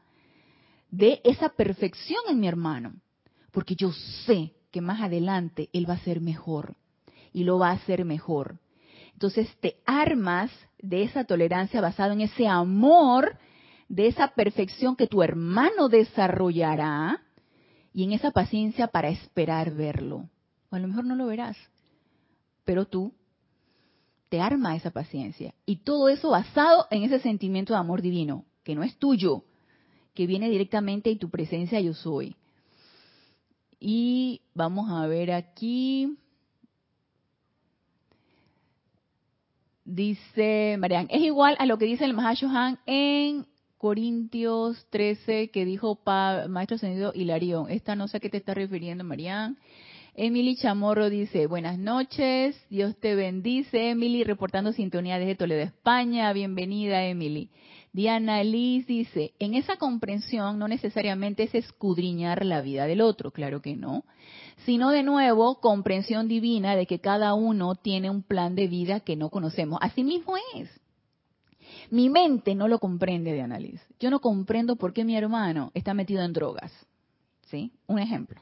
de esa perfección en mi hermano. Porque yo sé que más adelante él va a ser mejor y lo va a hacer mejor. Entonces te armas de esa tolerancia basada en ese amor, de esa perfección que tu hermano desarrollará y en esa paciencia para esperar verlo. O a lo mejor no lo verás, pero tú te arma esa paciencia. Y todo eso basado en ese sentimiento de amor divino, que no es tuyo, que viene directamente de tu presencia yo soy. Y vamos a ver aquí. Dice Marian, es igual a lo que dice el Mahashohan en Corintios 13 que dijo pa, Maestro Sentido Hilarión. Esta no sé a qué te está refiriendo, Marian. Emily Chamorro dice, buenas noches, Dios te bendice. Emily reportando sintonía desde Toledo, España. Bienvenida, Emily. Diana Liz dice, en esa comprensión no necesariamente es escudriñar la vida del otro, claro que no, sino de nuevo comprensión divina de que cada uno tiene un plan de vida que no conocemos. Así mismo es. Mi mente no lo comprende, Diana Liz. Yo no comprendo por qué mi hermano está metido en drogas. ¿Sí? Un ejemplo.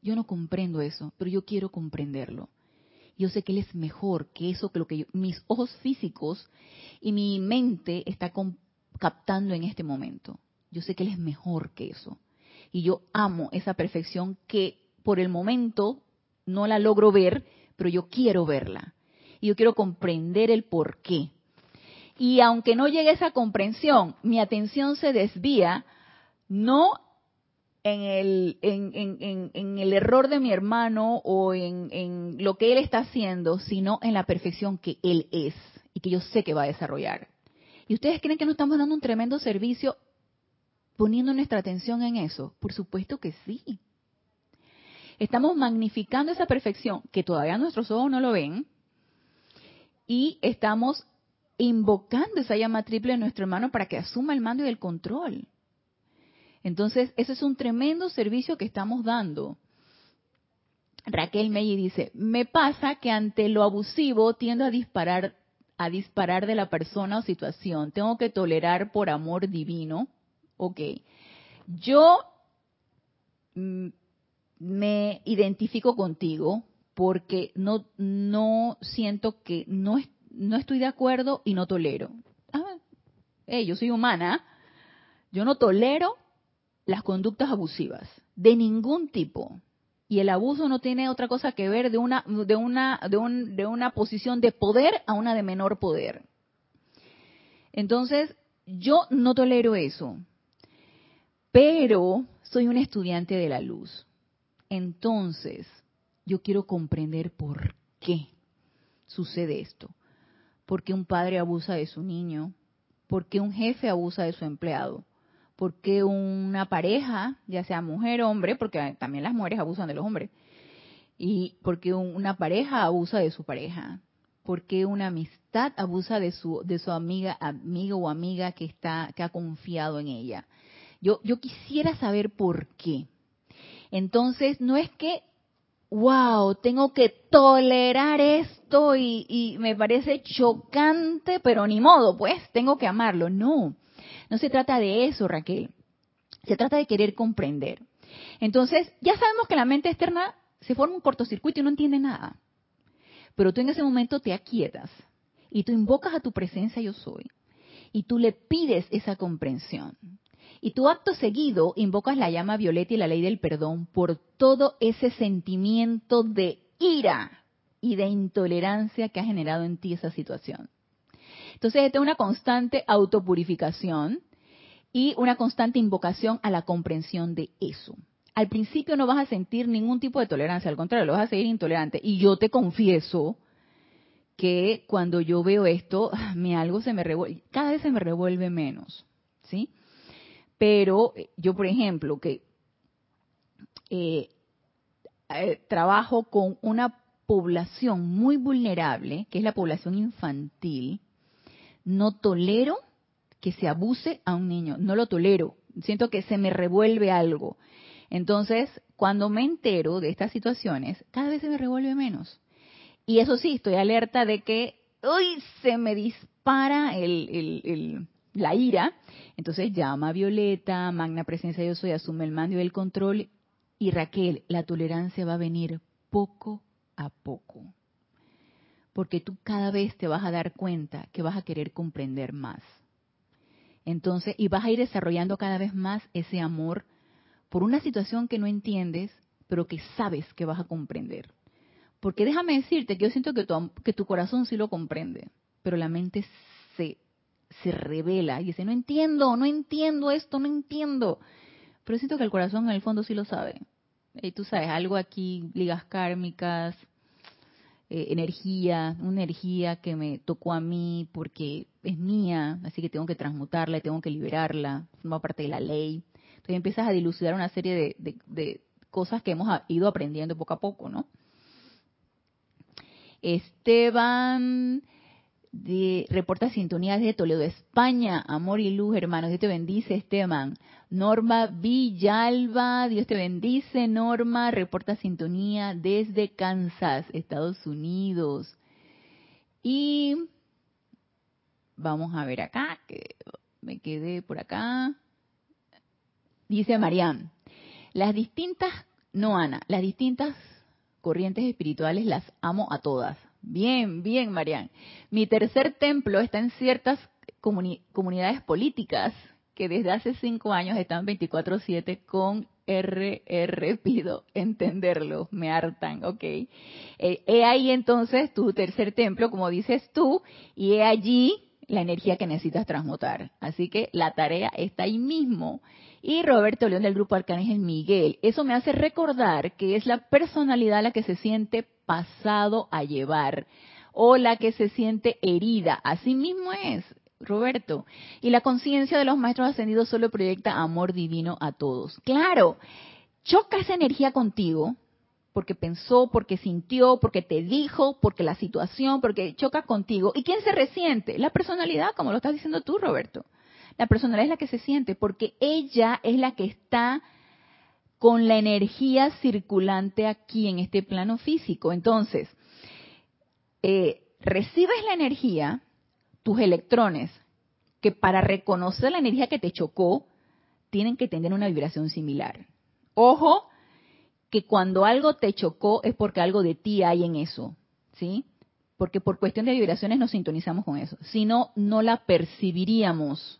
Yo no comprendo eso, pero yo quiero comprenderlo. Yo sé que él es mejor que eso que lo que mis ojos físicos y mi mente está captando en este momento. Yo sé que Él es mejor que eso. Y yo amo esa perfección que por el momento no la logro ver, pero yo quiero verla. Y yo quiero comprender el por qué. Y aunque no llegue a esa comprensión, mi atención se desvía no en el, en, el error de mi hermano o en lo que él está haciendo, sino en la perfección que él es y que yo sé que va a desarrollar. ¿Y ustedes creen que no estamos dando un tremendo servicio poniendo nuestra atención en eso? Por supuesto que sí. Estamos magnificando esa perfección que todavía nuestros ojos no lo ven y estamos invocando esa llama triple de nuestro hermano para que asuma el mando y el control. Entonces, ese es un tremendo servicio que estamos dando. Raquel Meyi dice, me pasa que ante lo abusivo tiendo a disparar a disparar de la persona o situación. Tengo que tolerar por amor divino. Ok. Yo mm, me identifico contigo porque no, no siento que no, no estoy de acuerdo y no tolero. Ah, yo soy humana. Yo no tolero las conductas abusivas de ningún tipo y el abuso no tiene otra cosa que ver de una de una de, un, de una posición de poder a una de menor poder. Entonces, yo no tolero eso. Pero soy un estudiante de la luz. Entonces, yo quiero comprender por qué sucede esto. ¿Por qué un padre abusa de su niño? ¿Por qué un jefe abusa de su empleado? Porque una pareja, ya sea mujer o hombre, porque también las mujeres abusan de los hombres, y porque una pareja abusa de su pareja, porque una amistad abusa de su de su amiga, amigo o amiga que está que ha confiado en ella. Yo yo quisiera saber por qué. Entonces, no es que wow, tengo que tolerar esto y, y, me parece chocante, pero ni modo, pues tengo que amarlo. No, no se trata de eso, Raquel. Se trata de querer comprender. Entonces, ya sabemos que la mente externa se forma un cortocircuito y no entiende nada. Pero tú en ese momento te aquietas y tú invocas a tu presencia yo soy y tú le pides esa comprensión. Y tu acto seguido invocas la llama violeta y la ley del perdón por todo ese sentimiento de ira y de intolerancia que ha generado en ti esa situación. Entonces, esta es una constante autopurificación y una constante invocación a la comprensión de eso. Al principio no vas a sentir ningún tipo de tolerancia, al contrario, lo vas a seguir intolerante. Y yo te confieso que cuando yo veo esto, me algo se me revuelve, cada vez se me revuelve menos, ¿sí? Pero eh, yo, por ejemplo, que eh, eh, trabajo con una población muy vulnerable, que es la población infantil, no tolero que se abuse a un niño, no lo tolero, siento que se me revuelve algo. Entonces, cuando me entero de estas situaciones, cada vez se me revuelve menos. Y eso sí, estoy alerta de que hoy se me dispara la ira. Entonces llama a Violeta, magna presencia yo soy, asume el mando y el control. Y Raquel, la tolerancia va a venir poco a poco. Porque tú cada vez te vas a dar cuenta que vas a querer comprender más. Entonces, y vas a ir desarrollando cada vez más ese amor por una situación que no entiendes, pero que sabes que vas a comprender. Porque déjame decirte que yo siento que tu, que tu corazón sí lo comprende, pero la mente se, se revela y dice, no entiendo, no entiendo esto, no entiendo. Pero siento que el corazón en el fondo sí lo sabe. Y tú sabes, algo aquí, ligas kármicas, eh, energía, una energía que me tocó a mí porque es mía, así que tengo que transmutarla, tengo que liberarla, forma parte de la ley. Entonces empiezas a dilucidar una serie de, de cosas que hemos ido aprendiendo poco a poco, ¿no? Esteban de, reporta sintonía desde Toledo, España. Amor y luz, hermanos. Dios te bendice, Esteban. Norma Villalba, Dios te bendice, Norma. Reporta sintonía desde Kansas, Estados Unidos. Y vamos a ver acá, que me quedé por acá. Dice Marian, las distintas, no Ana, las distintas corrientes espirituales las amo a todas. Bien, bien, Marian. Mi tercer templo está en ciertas comunidades políticas que desde hace cinco años están 24/7 con RR, pido entenderlo, me hartan, ok. Eh, he ahí entonces tu tercer templo, como dices tú, y he allí la energía que necesitas transmutar. Así que la tarea está ahí mismo y Roberto León del grupo Arcángel Miguel. Eso me hace recordar que es la personalidad la que se siente pasado a llevar o la que se siente herida. Así mismo es, Roberto. Y la conciencia de los maestros ascendidos solo proyecta amor divino a todos. Claro, choca esa energía contigo porque pensó, porque sintió, porque te dijo, porque la situación, porque choca contigo. ¿Y quién se resiente? La personalidad, como lo estás diciendo tú, Roberto. La personalidad es la que se siente porque ella es la que está con la energía circulante aquí en este plano físico. Entonces, eh, recibes la energía, tus electrones, que para reconocer la energía que te chocó, tienen que tener una vibración similar. Ojo, que cuando algo te chocó es porque algo de ti hay en eso, ¿sí? Porque por cuestión de vibraciones nos sintonizamos con eso. Si no, no la percibiríamos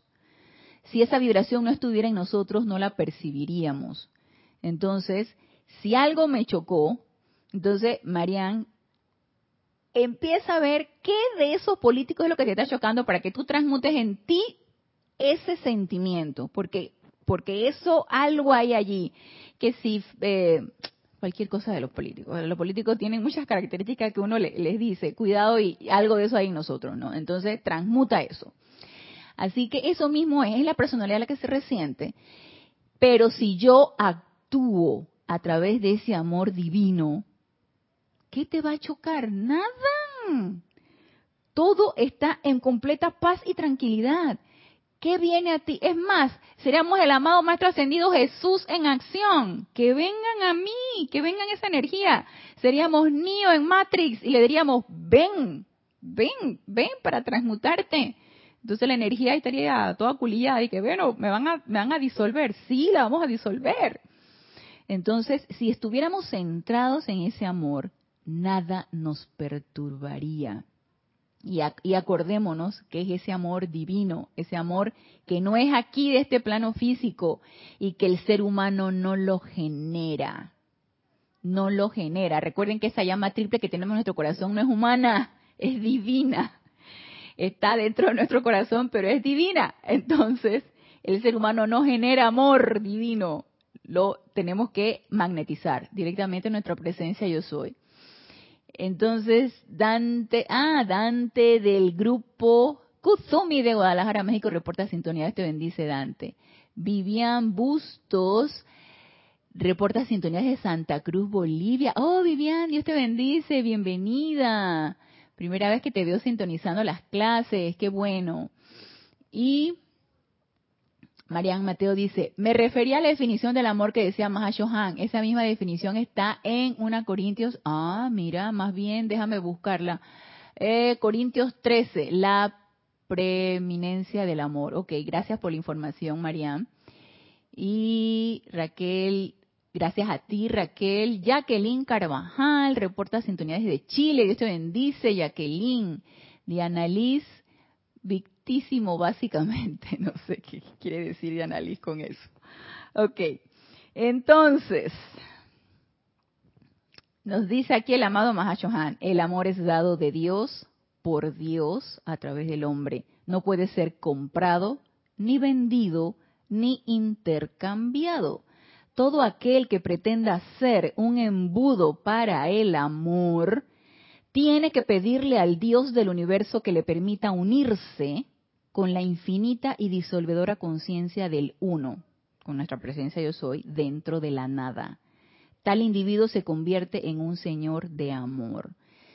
si esa vibración no estuviera en nosotros, no la percibiríamos. Entonces, si algo me chocó, entonces, Marian, empieza a ver qué de esos políticos es lo que te está chocando para que tú transmutes en ti ese sentimiento, porque porque eso algo hay allí que si eh, cualquier cosa de los políticos, los políticos tienen muchas características que uno les dice, cuidado y algo de eso hay en nosotros, ¿no? Entonces transmuta eso. Así que eso mismo es, la personalidad la que se resiente. Pero si yo actúo a través de ese amor divino, ¿qué te va a chocar? Nada. Todo está en completa paz y tranquilidad. ¿Qué viene a ti? Es más, seríamos el amado Maestro Ascendido Jesús en acción. Que vengan a mí, que vengan esa energía. Seríamos Neo en Matrix y le diríamos, ven, ven, ven para transmutarte Entonces la energía estaría toda culillada y que, bueno, me van a, me van a disolver. Sí, la vamos a disolver. Entonces, si estuviéramos centrados en ese amor, nada nos perturbaría. Y, y, acordémonos que es ese amor divino, ese amor que no es aquí de este plano físico y que el ser humano no lo genera. No lo genera. Recuerden que esa llama triple que tenemos en nuestro corazón no es humana, es divina está dentro de nuestro corazón, pero es divina. Entonces, el ser humano no genera amor divino, lo tenemos que magnetizar directamente en nuestra presencia yo soy. Entonces, Dante, ah, Dante del grupo Kuzumi de Guadalajara, México, reporta sintonía, te bendice Dante. Vivian Bustos, reporta sintonías de Santa Cruz, Bolivia. Oh, Vivian, Dios te bendice, bienvenida. Primera vez que te veo sintonizando las clases, qué bueno. Y Marian Mateo dice, me refería a la definición del amor que decía Mahashohan. Esa misma definición está en una Corintios. Ah, mira, más bien, déjame buscarla. Eh, Corintios 13, la preeminencia del amor. Ok, gracias por la información, Marian. Y Raquel Gracias a ti, Raquel. Jacqueline Carvajal, reporta sintonía desde Chile. Dios te bendice, Jacqueline. Diana Liz, victísimo, básicamente. No sé qué quiere decir Diana Liz con eso. Ok. Entonces, nos dice aquí el amado Mahashohan, el amor es dado de Dios por Dios a través del hombre. No puede ser comprado, ni vendido, ni intercambiado todo aquel que pretenda ser un embudo para el amor, tiene que pedirle al Dios del universo que le permita unirse con la infinita y disolvedora conciencia del uno, con nuestra presencia yo soy, dentro de la nada. Tal individuo se convierte en un Señor de amor.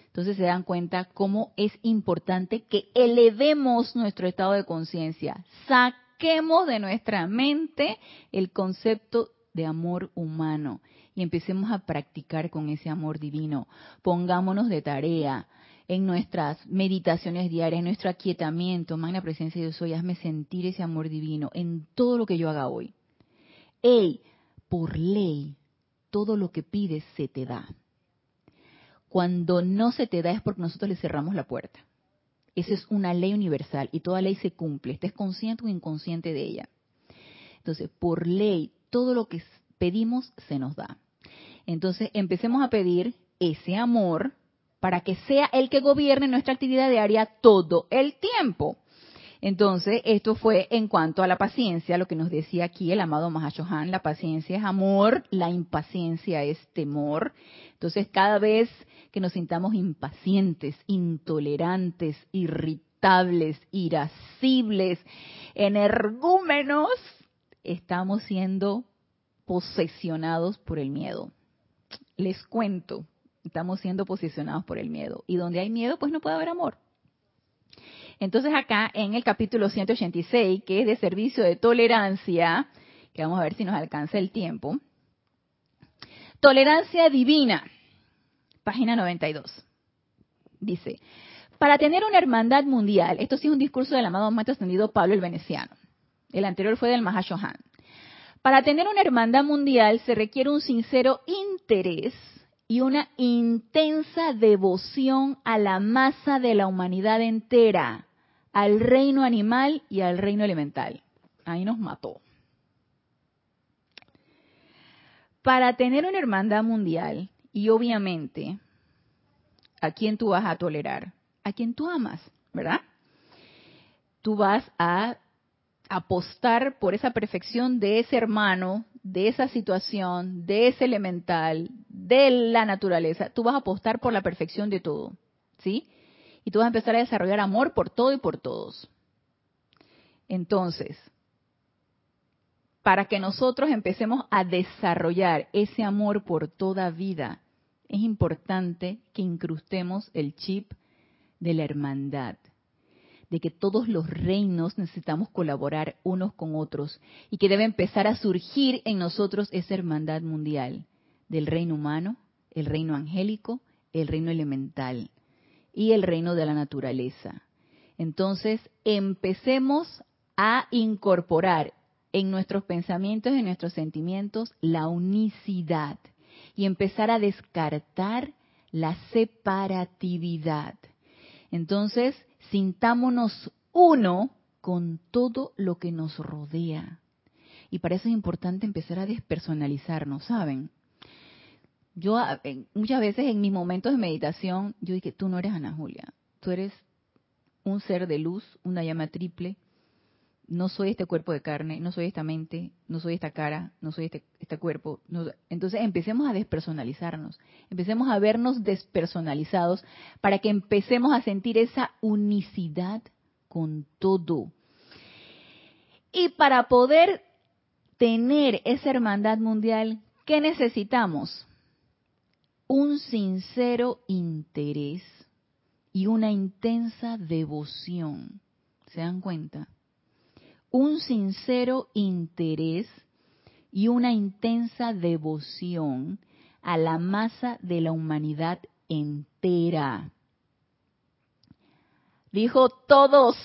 Entonces se dan cuenta cómo es importante que elevemos nuestro estado de conciencia, saquemos de nuestra mente el concepto de amor humano y empecemos a practicar con ese amor divino. Pongámonos de tarea en nuestras meditaciones diarias, en nuestro aquietamiento, magna presencia de Dios hoy, hazme sentir ese amor divino en todo lo que yo haga hoy. Ey, por ley, todo lo que pides se te da. Cuando no se te da es porque nosotros le cerramos la puerta. Esa es una ley universal y toda ley se cumple, estés consciente o inconsciente de ella. Entonces, por ley, todo lo que pedimos se nos da. Entonces empecemos a pedir ese amor para que sea el que gobierne nuestra actividad diaria todo el tiempo. Entonces, esto fue en cuanto a la paciencia, lo que nos decía aquí el amado Mahashohan, la paciencia es amor, la impaciencia es temor. Entonces, cada vez que nos sintamos impacientes, intolerantes, irritables, irascibles, energúmenos, estamos siendo posesionados por el miedo. Les cuento, estamos siendo posesionados por el miedo. Y donde hay miedo, pues no puede haber amor. Entonces acá en el capítulo 186, que es de servicio de tolerancia, que vamos a ver si nos alcanza el tiempo. Tolerancia divina, página 92. Dice, para tener una hermandad mundial, esto sí es un discurso del amado maestro ascendido Pablo el Veneciano. El anterior fue del Mahashohan. Para tener una hermandad mundial se requiere un sincero interés y una intensa devoción a la masa de la humanidad entera, al reino animal y al reino elemental. Ahí nos mató. Para tener una hermandad mundial, y obviamente, ¿a quién tú vas a tolerar? A quien tú amas, ¿verdad? Tú vas a apostar por esa perfección de ese hermano, de esa situación, de ese elemental, de la naturaleza, tú vas a apostar por la perfección de todo, ¿sí? Y tú vas a empezar a desarrollar amor por todo y por todos. Entonces, para que nosotros empecemos a desarrollar ese amor por toda vida, es importante que incrustemos el chip de la hermandad de que todos los reinos necesitamos colaborar unos con otros y que debe empezar a surgir en nosotros esa hermandad mundial del reino humano, el reino angélico, el reino elemental y el reino de la naturaleza. Entonces, empecemos a incorporar en nuestros pensamientos en nuestros sentimientos la unicidad y empezar a descartar la separatividad. Entonces, sintámonos uno con todo lo que nos rodea. Y para eso es importante empezar a despersonalizarnos, ¿saben? Yo muchas veces en mis momentos de meditación, yo dije, tú no eres Ana Julia, tú eres un ser de luz, una llama triple. No soy este cuerpo de carne, no soy esta mente, no soy esta cara, no soy este, este cuerpo. entonces empecemos a despersonalizarnos, empecemos a vernos despersonalizados para que empecemos a sentir esa unicidad con todo. Y para poder tener esa hermandad mundial, ¿qué necesitamos? Un sincero interés y una intensa devoción. ¿Se dan cuenta? Un sincero interés y una intensa devoción a la masa de la humanidad entera. Dijo todos,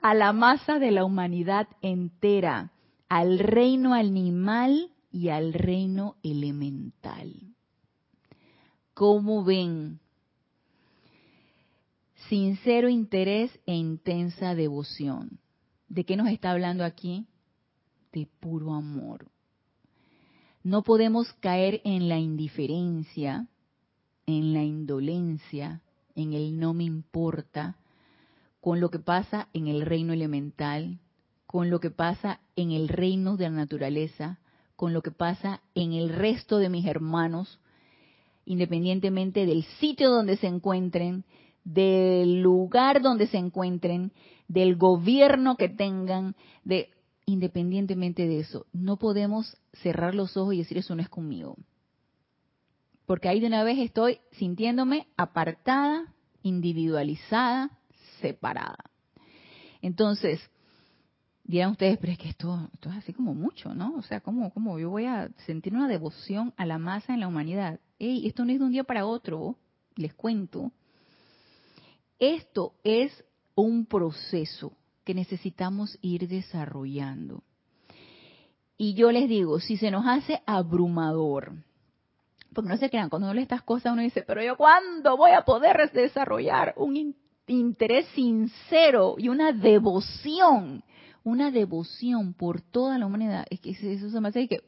a la masa de la humanidad entera, al reino animal y al reino elemental. ¿Cómo ven? Sincero interés e intensa devoción. ¿De qué nos está hablando aquí? De puro amor. No podemos caer en la indiferencia, en la indolencia, en el no me importa, con lo que pasa en el reino elemental, con lo que pasa en el reino de la naturaleza, con lo que pasa en el resto de mis hermanos, independientemente del sitio donde se encuentren, del lugar donde se encuentren, del gobierno que tengan, de independientemente de eso, no podemos cerrar los ojos y decir eso no es conmigo. Porque ahí de una vez estoy sintiéndome apartada, individualizada, separada. Entonces, dirán ustedes, pero es que esto, esto es así como mucho, ¿no? O sea, ¿cómo, ¿cómo yo voy a sentir una devoción a la masa en la humanidad? Ey, esto no es de un día para otro, les cuento. Esto es un proceso que necesitamos ir desarrollando. Y yo les digo, si se nos hace abrumador, porque no se crean, cuando uno lee estas cosas uno dice, pero yo cuándo voy a poder desarrollar un interés sincero y una devoción, una devoción por toda la humanidad. Es que eso se me hace que,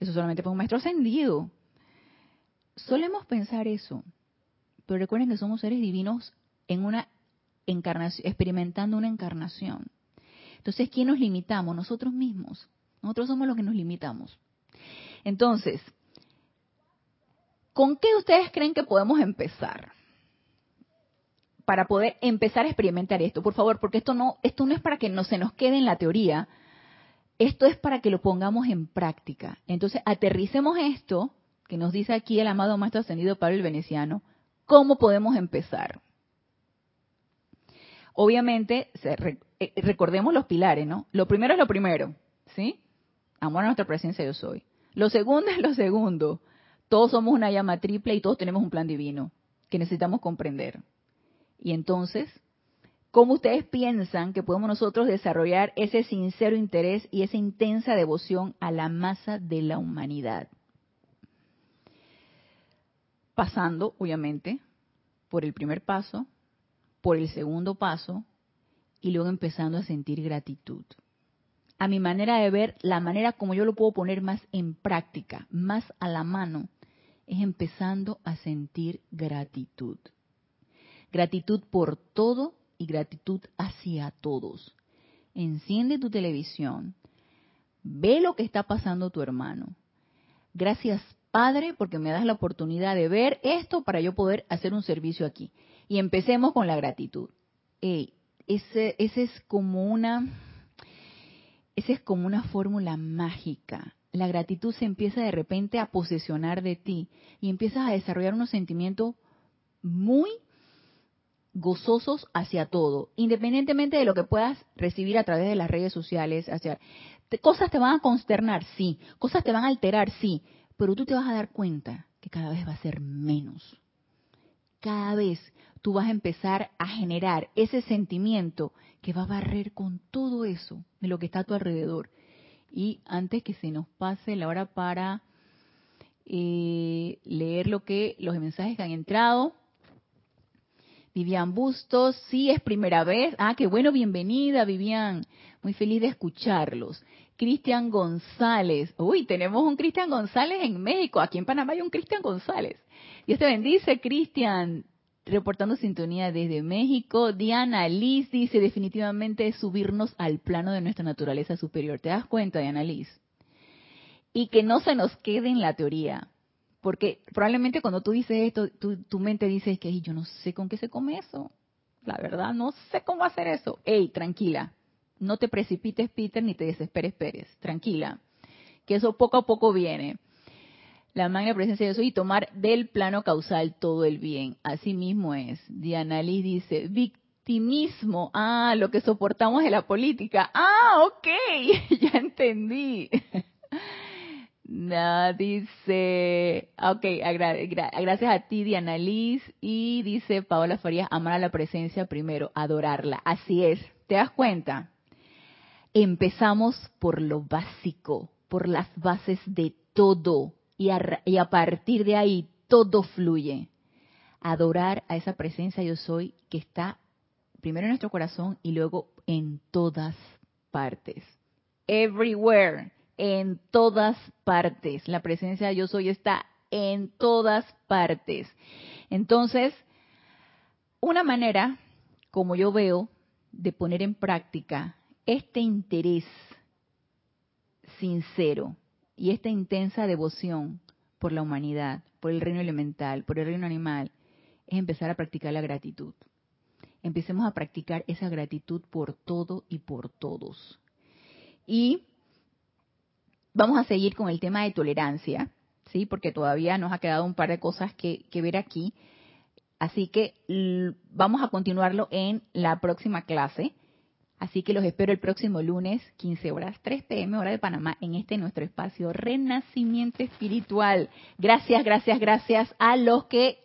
eso solamente para un maestro ascendido. Solemos pensar eso, pero recuerden que somos seres divinos en una encarnación, experimentando una encarnación. Entonces, ¿quién nos limitamos? Nosotros mismos. Nosotros somos los que nos limitamos. Entonces, ¿con qué ustedes creen que podemos empezar? Para poder empezar a experimentar esto, por favor, porque esto no, esto no es para que no se nos quede en la teoría, esto es para que lo pongamos en práctica. Entonces, aterricemos esto que nos dice aquí el amado Maestro Ascendido Pablo el Veneciano, ¿cómo podemos empezar? Obviamente, eh, recordemos los pilares, ¿no? Lo primero es lo primero, ¿sí? Amor a nuestra presencia yo soy. Lo segundo es lo segundo. Todos somos una llama triple y todos tenemos un plan divino que necesitamos comprender. Y entonces, ¿cómo ustedes piensan que podemos nosotros desarrollar ese sincero interés y esa intensa devoción a la masa de la humanidad? Pasando, obviamente, por el primer paso, por el segundo paso y luego empezando a sentir gratitud. A mi manera de ver, la manera como yo lo puedo poner más en práctica, más a la mano, es empezando a sentir gratitud. Gratitud por todo y gratitud hacia todos. Enciende tu televisión, ve lo que está pasando tu hermano. Gracias Padre porque me das la oportunidad de ver esto para yo poder hacer un servicio aquí. Y empecemos con la gratitud. ese, ese es como una, esa es como una fórmula mágica. La gratitud se empieza de repente a posesionar de ti y empiezas a desarrollar unos sentimientos muy gozosos hacia todo, independientemente de lo que puedas recibir a través de las redes sociales, hacia cosas te van a consternar, sí, cosas te van a alterar, sí, pero tú te vas a dar cuenta que cada vez va a ser menos cada vez tú vas a empezar a generar ese sentimiento que va a barrer con todo eso de lo que está a tu alrededor. Y antes que se nos pase la hora para eh, leer lo que los mensajes que han entrado. Vivian Bustos, sí es primera vez. Ah, qué bueno, bienvenida Vivian. Muy feliz de escucharlos. Cristian González. Uy, tenemos un Cristian González en México. Aquí en Panamá hay un Cristian González. Dios te bendice, Cristian. Reportando sintonía desde México. Diana Liz dice definitivamente subirnos al plano de nuestra naturaleza superior. ¿Te das cuenta, Diana Liz? y que no se nos quede en la teoría. Porque probablemente cuando tú dices esto, tu, mente dice que yo no sé con qué se come eso. La verdad, no sé cómo hacer eso. Ey, tranquila. No te precipites, Peter, ni te desesperes, Pérez. Tranquila. Que eso poco a poco viene. La magna presencia de eso y tomar del plano causal todo el bien. Así mismo es. Diana Liz dice, victimismo. Ah, lo que soportamos de la política. Ah, ok. ya entendí. No, dice, ok, gracias a ti, Diana Liz, y dice Paola Farías, amar a la presencia primero, adorarla. Así es, ¿te das cuenta? Empezamos por lo básico, por las bases de todo, y a, partir de ahí todo fluye. Adorar a esa presencia yo soy que está primero en nuestro corazón y luego en todas partes. Everywhere en todas partes. La presencia yo soy está en todas partes. Entonces, una manera, como yo veo, de poner en práctica este interés sincero y esta intensa devoción por la humanidad, por el reino elemental, por el reino animal, es empezar a practicar la gratitud. Empecemos a practicar esa gratitud por todo y por todos. Y Vamos a seguir con el tema de tolerancia, ¿sí? Porque todavía nos ha quedado un par de cosas que, ver aquí. Así que vamos a continuarlo en la próxima clase. Así que los espero el próximo lunes, 15 horas, 3 pm, hora de Panamá, en este nuestro espacio Renacimiento Espiritual. Gracias, gracias, gracias a los que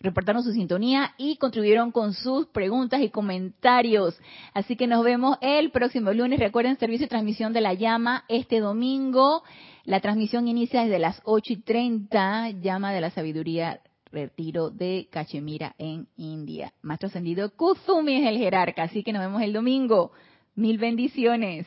reportaron su sintonía y contribuyeron con sus preguntas y comentarios. Así que nos vemos el próximo lunes. Recuerden, servicio de transmisión de la llama este domingo. La transmisión inicia desde las 8 y 30, llama de la sabiduría, retiro de Cachemira en India. Maestro ascendido Kuzumi es el jerarca, así que nos vemos el domingo. Mil bendiciones.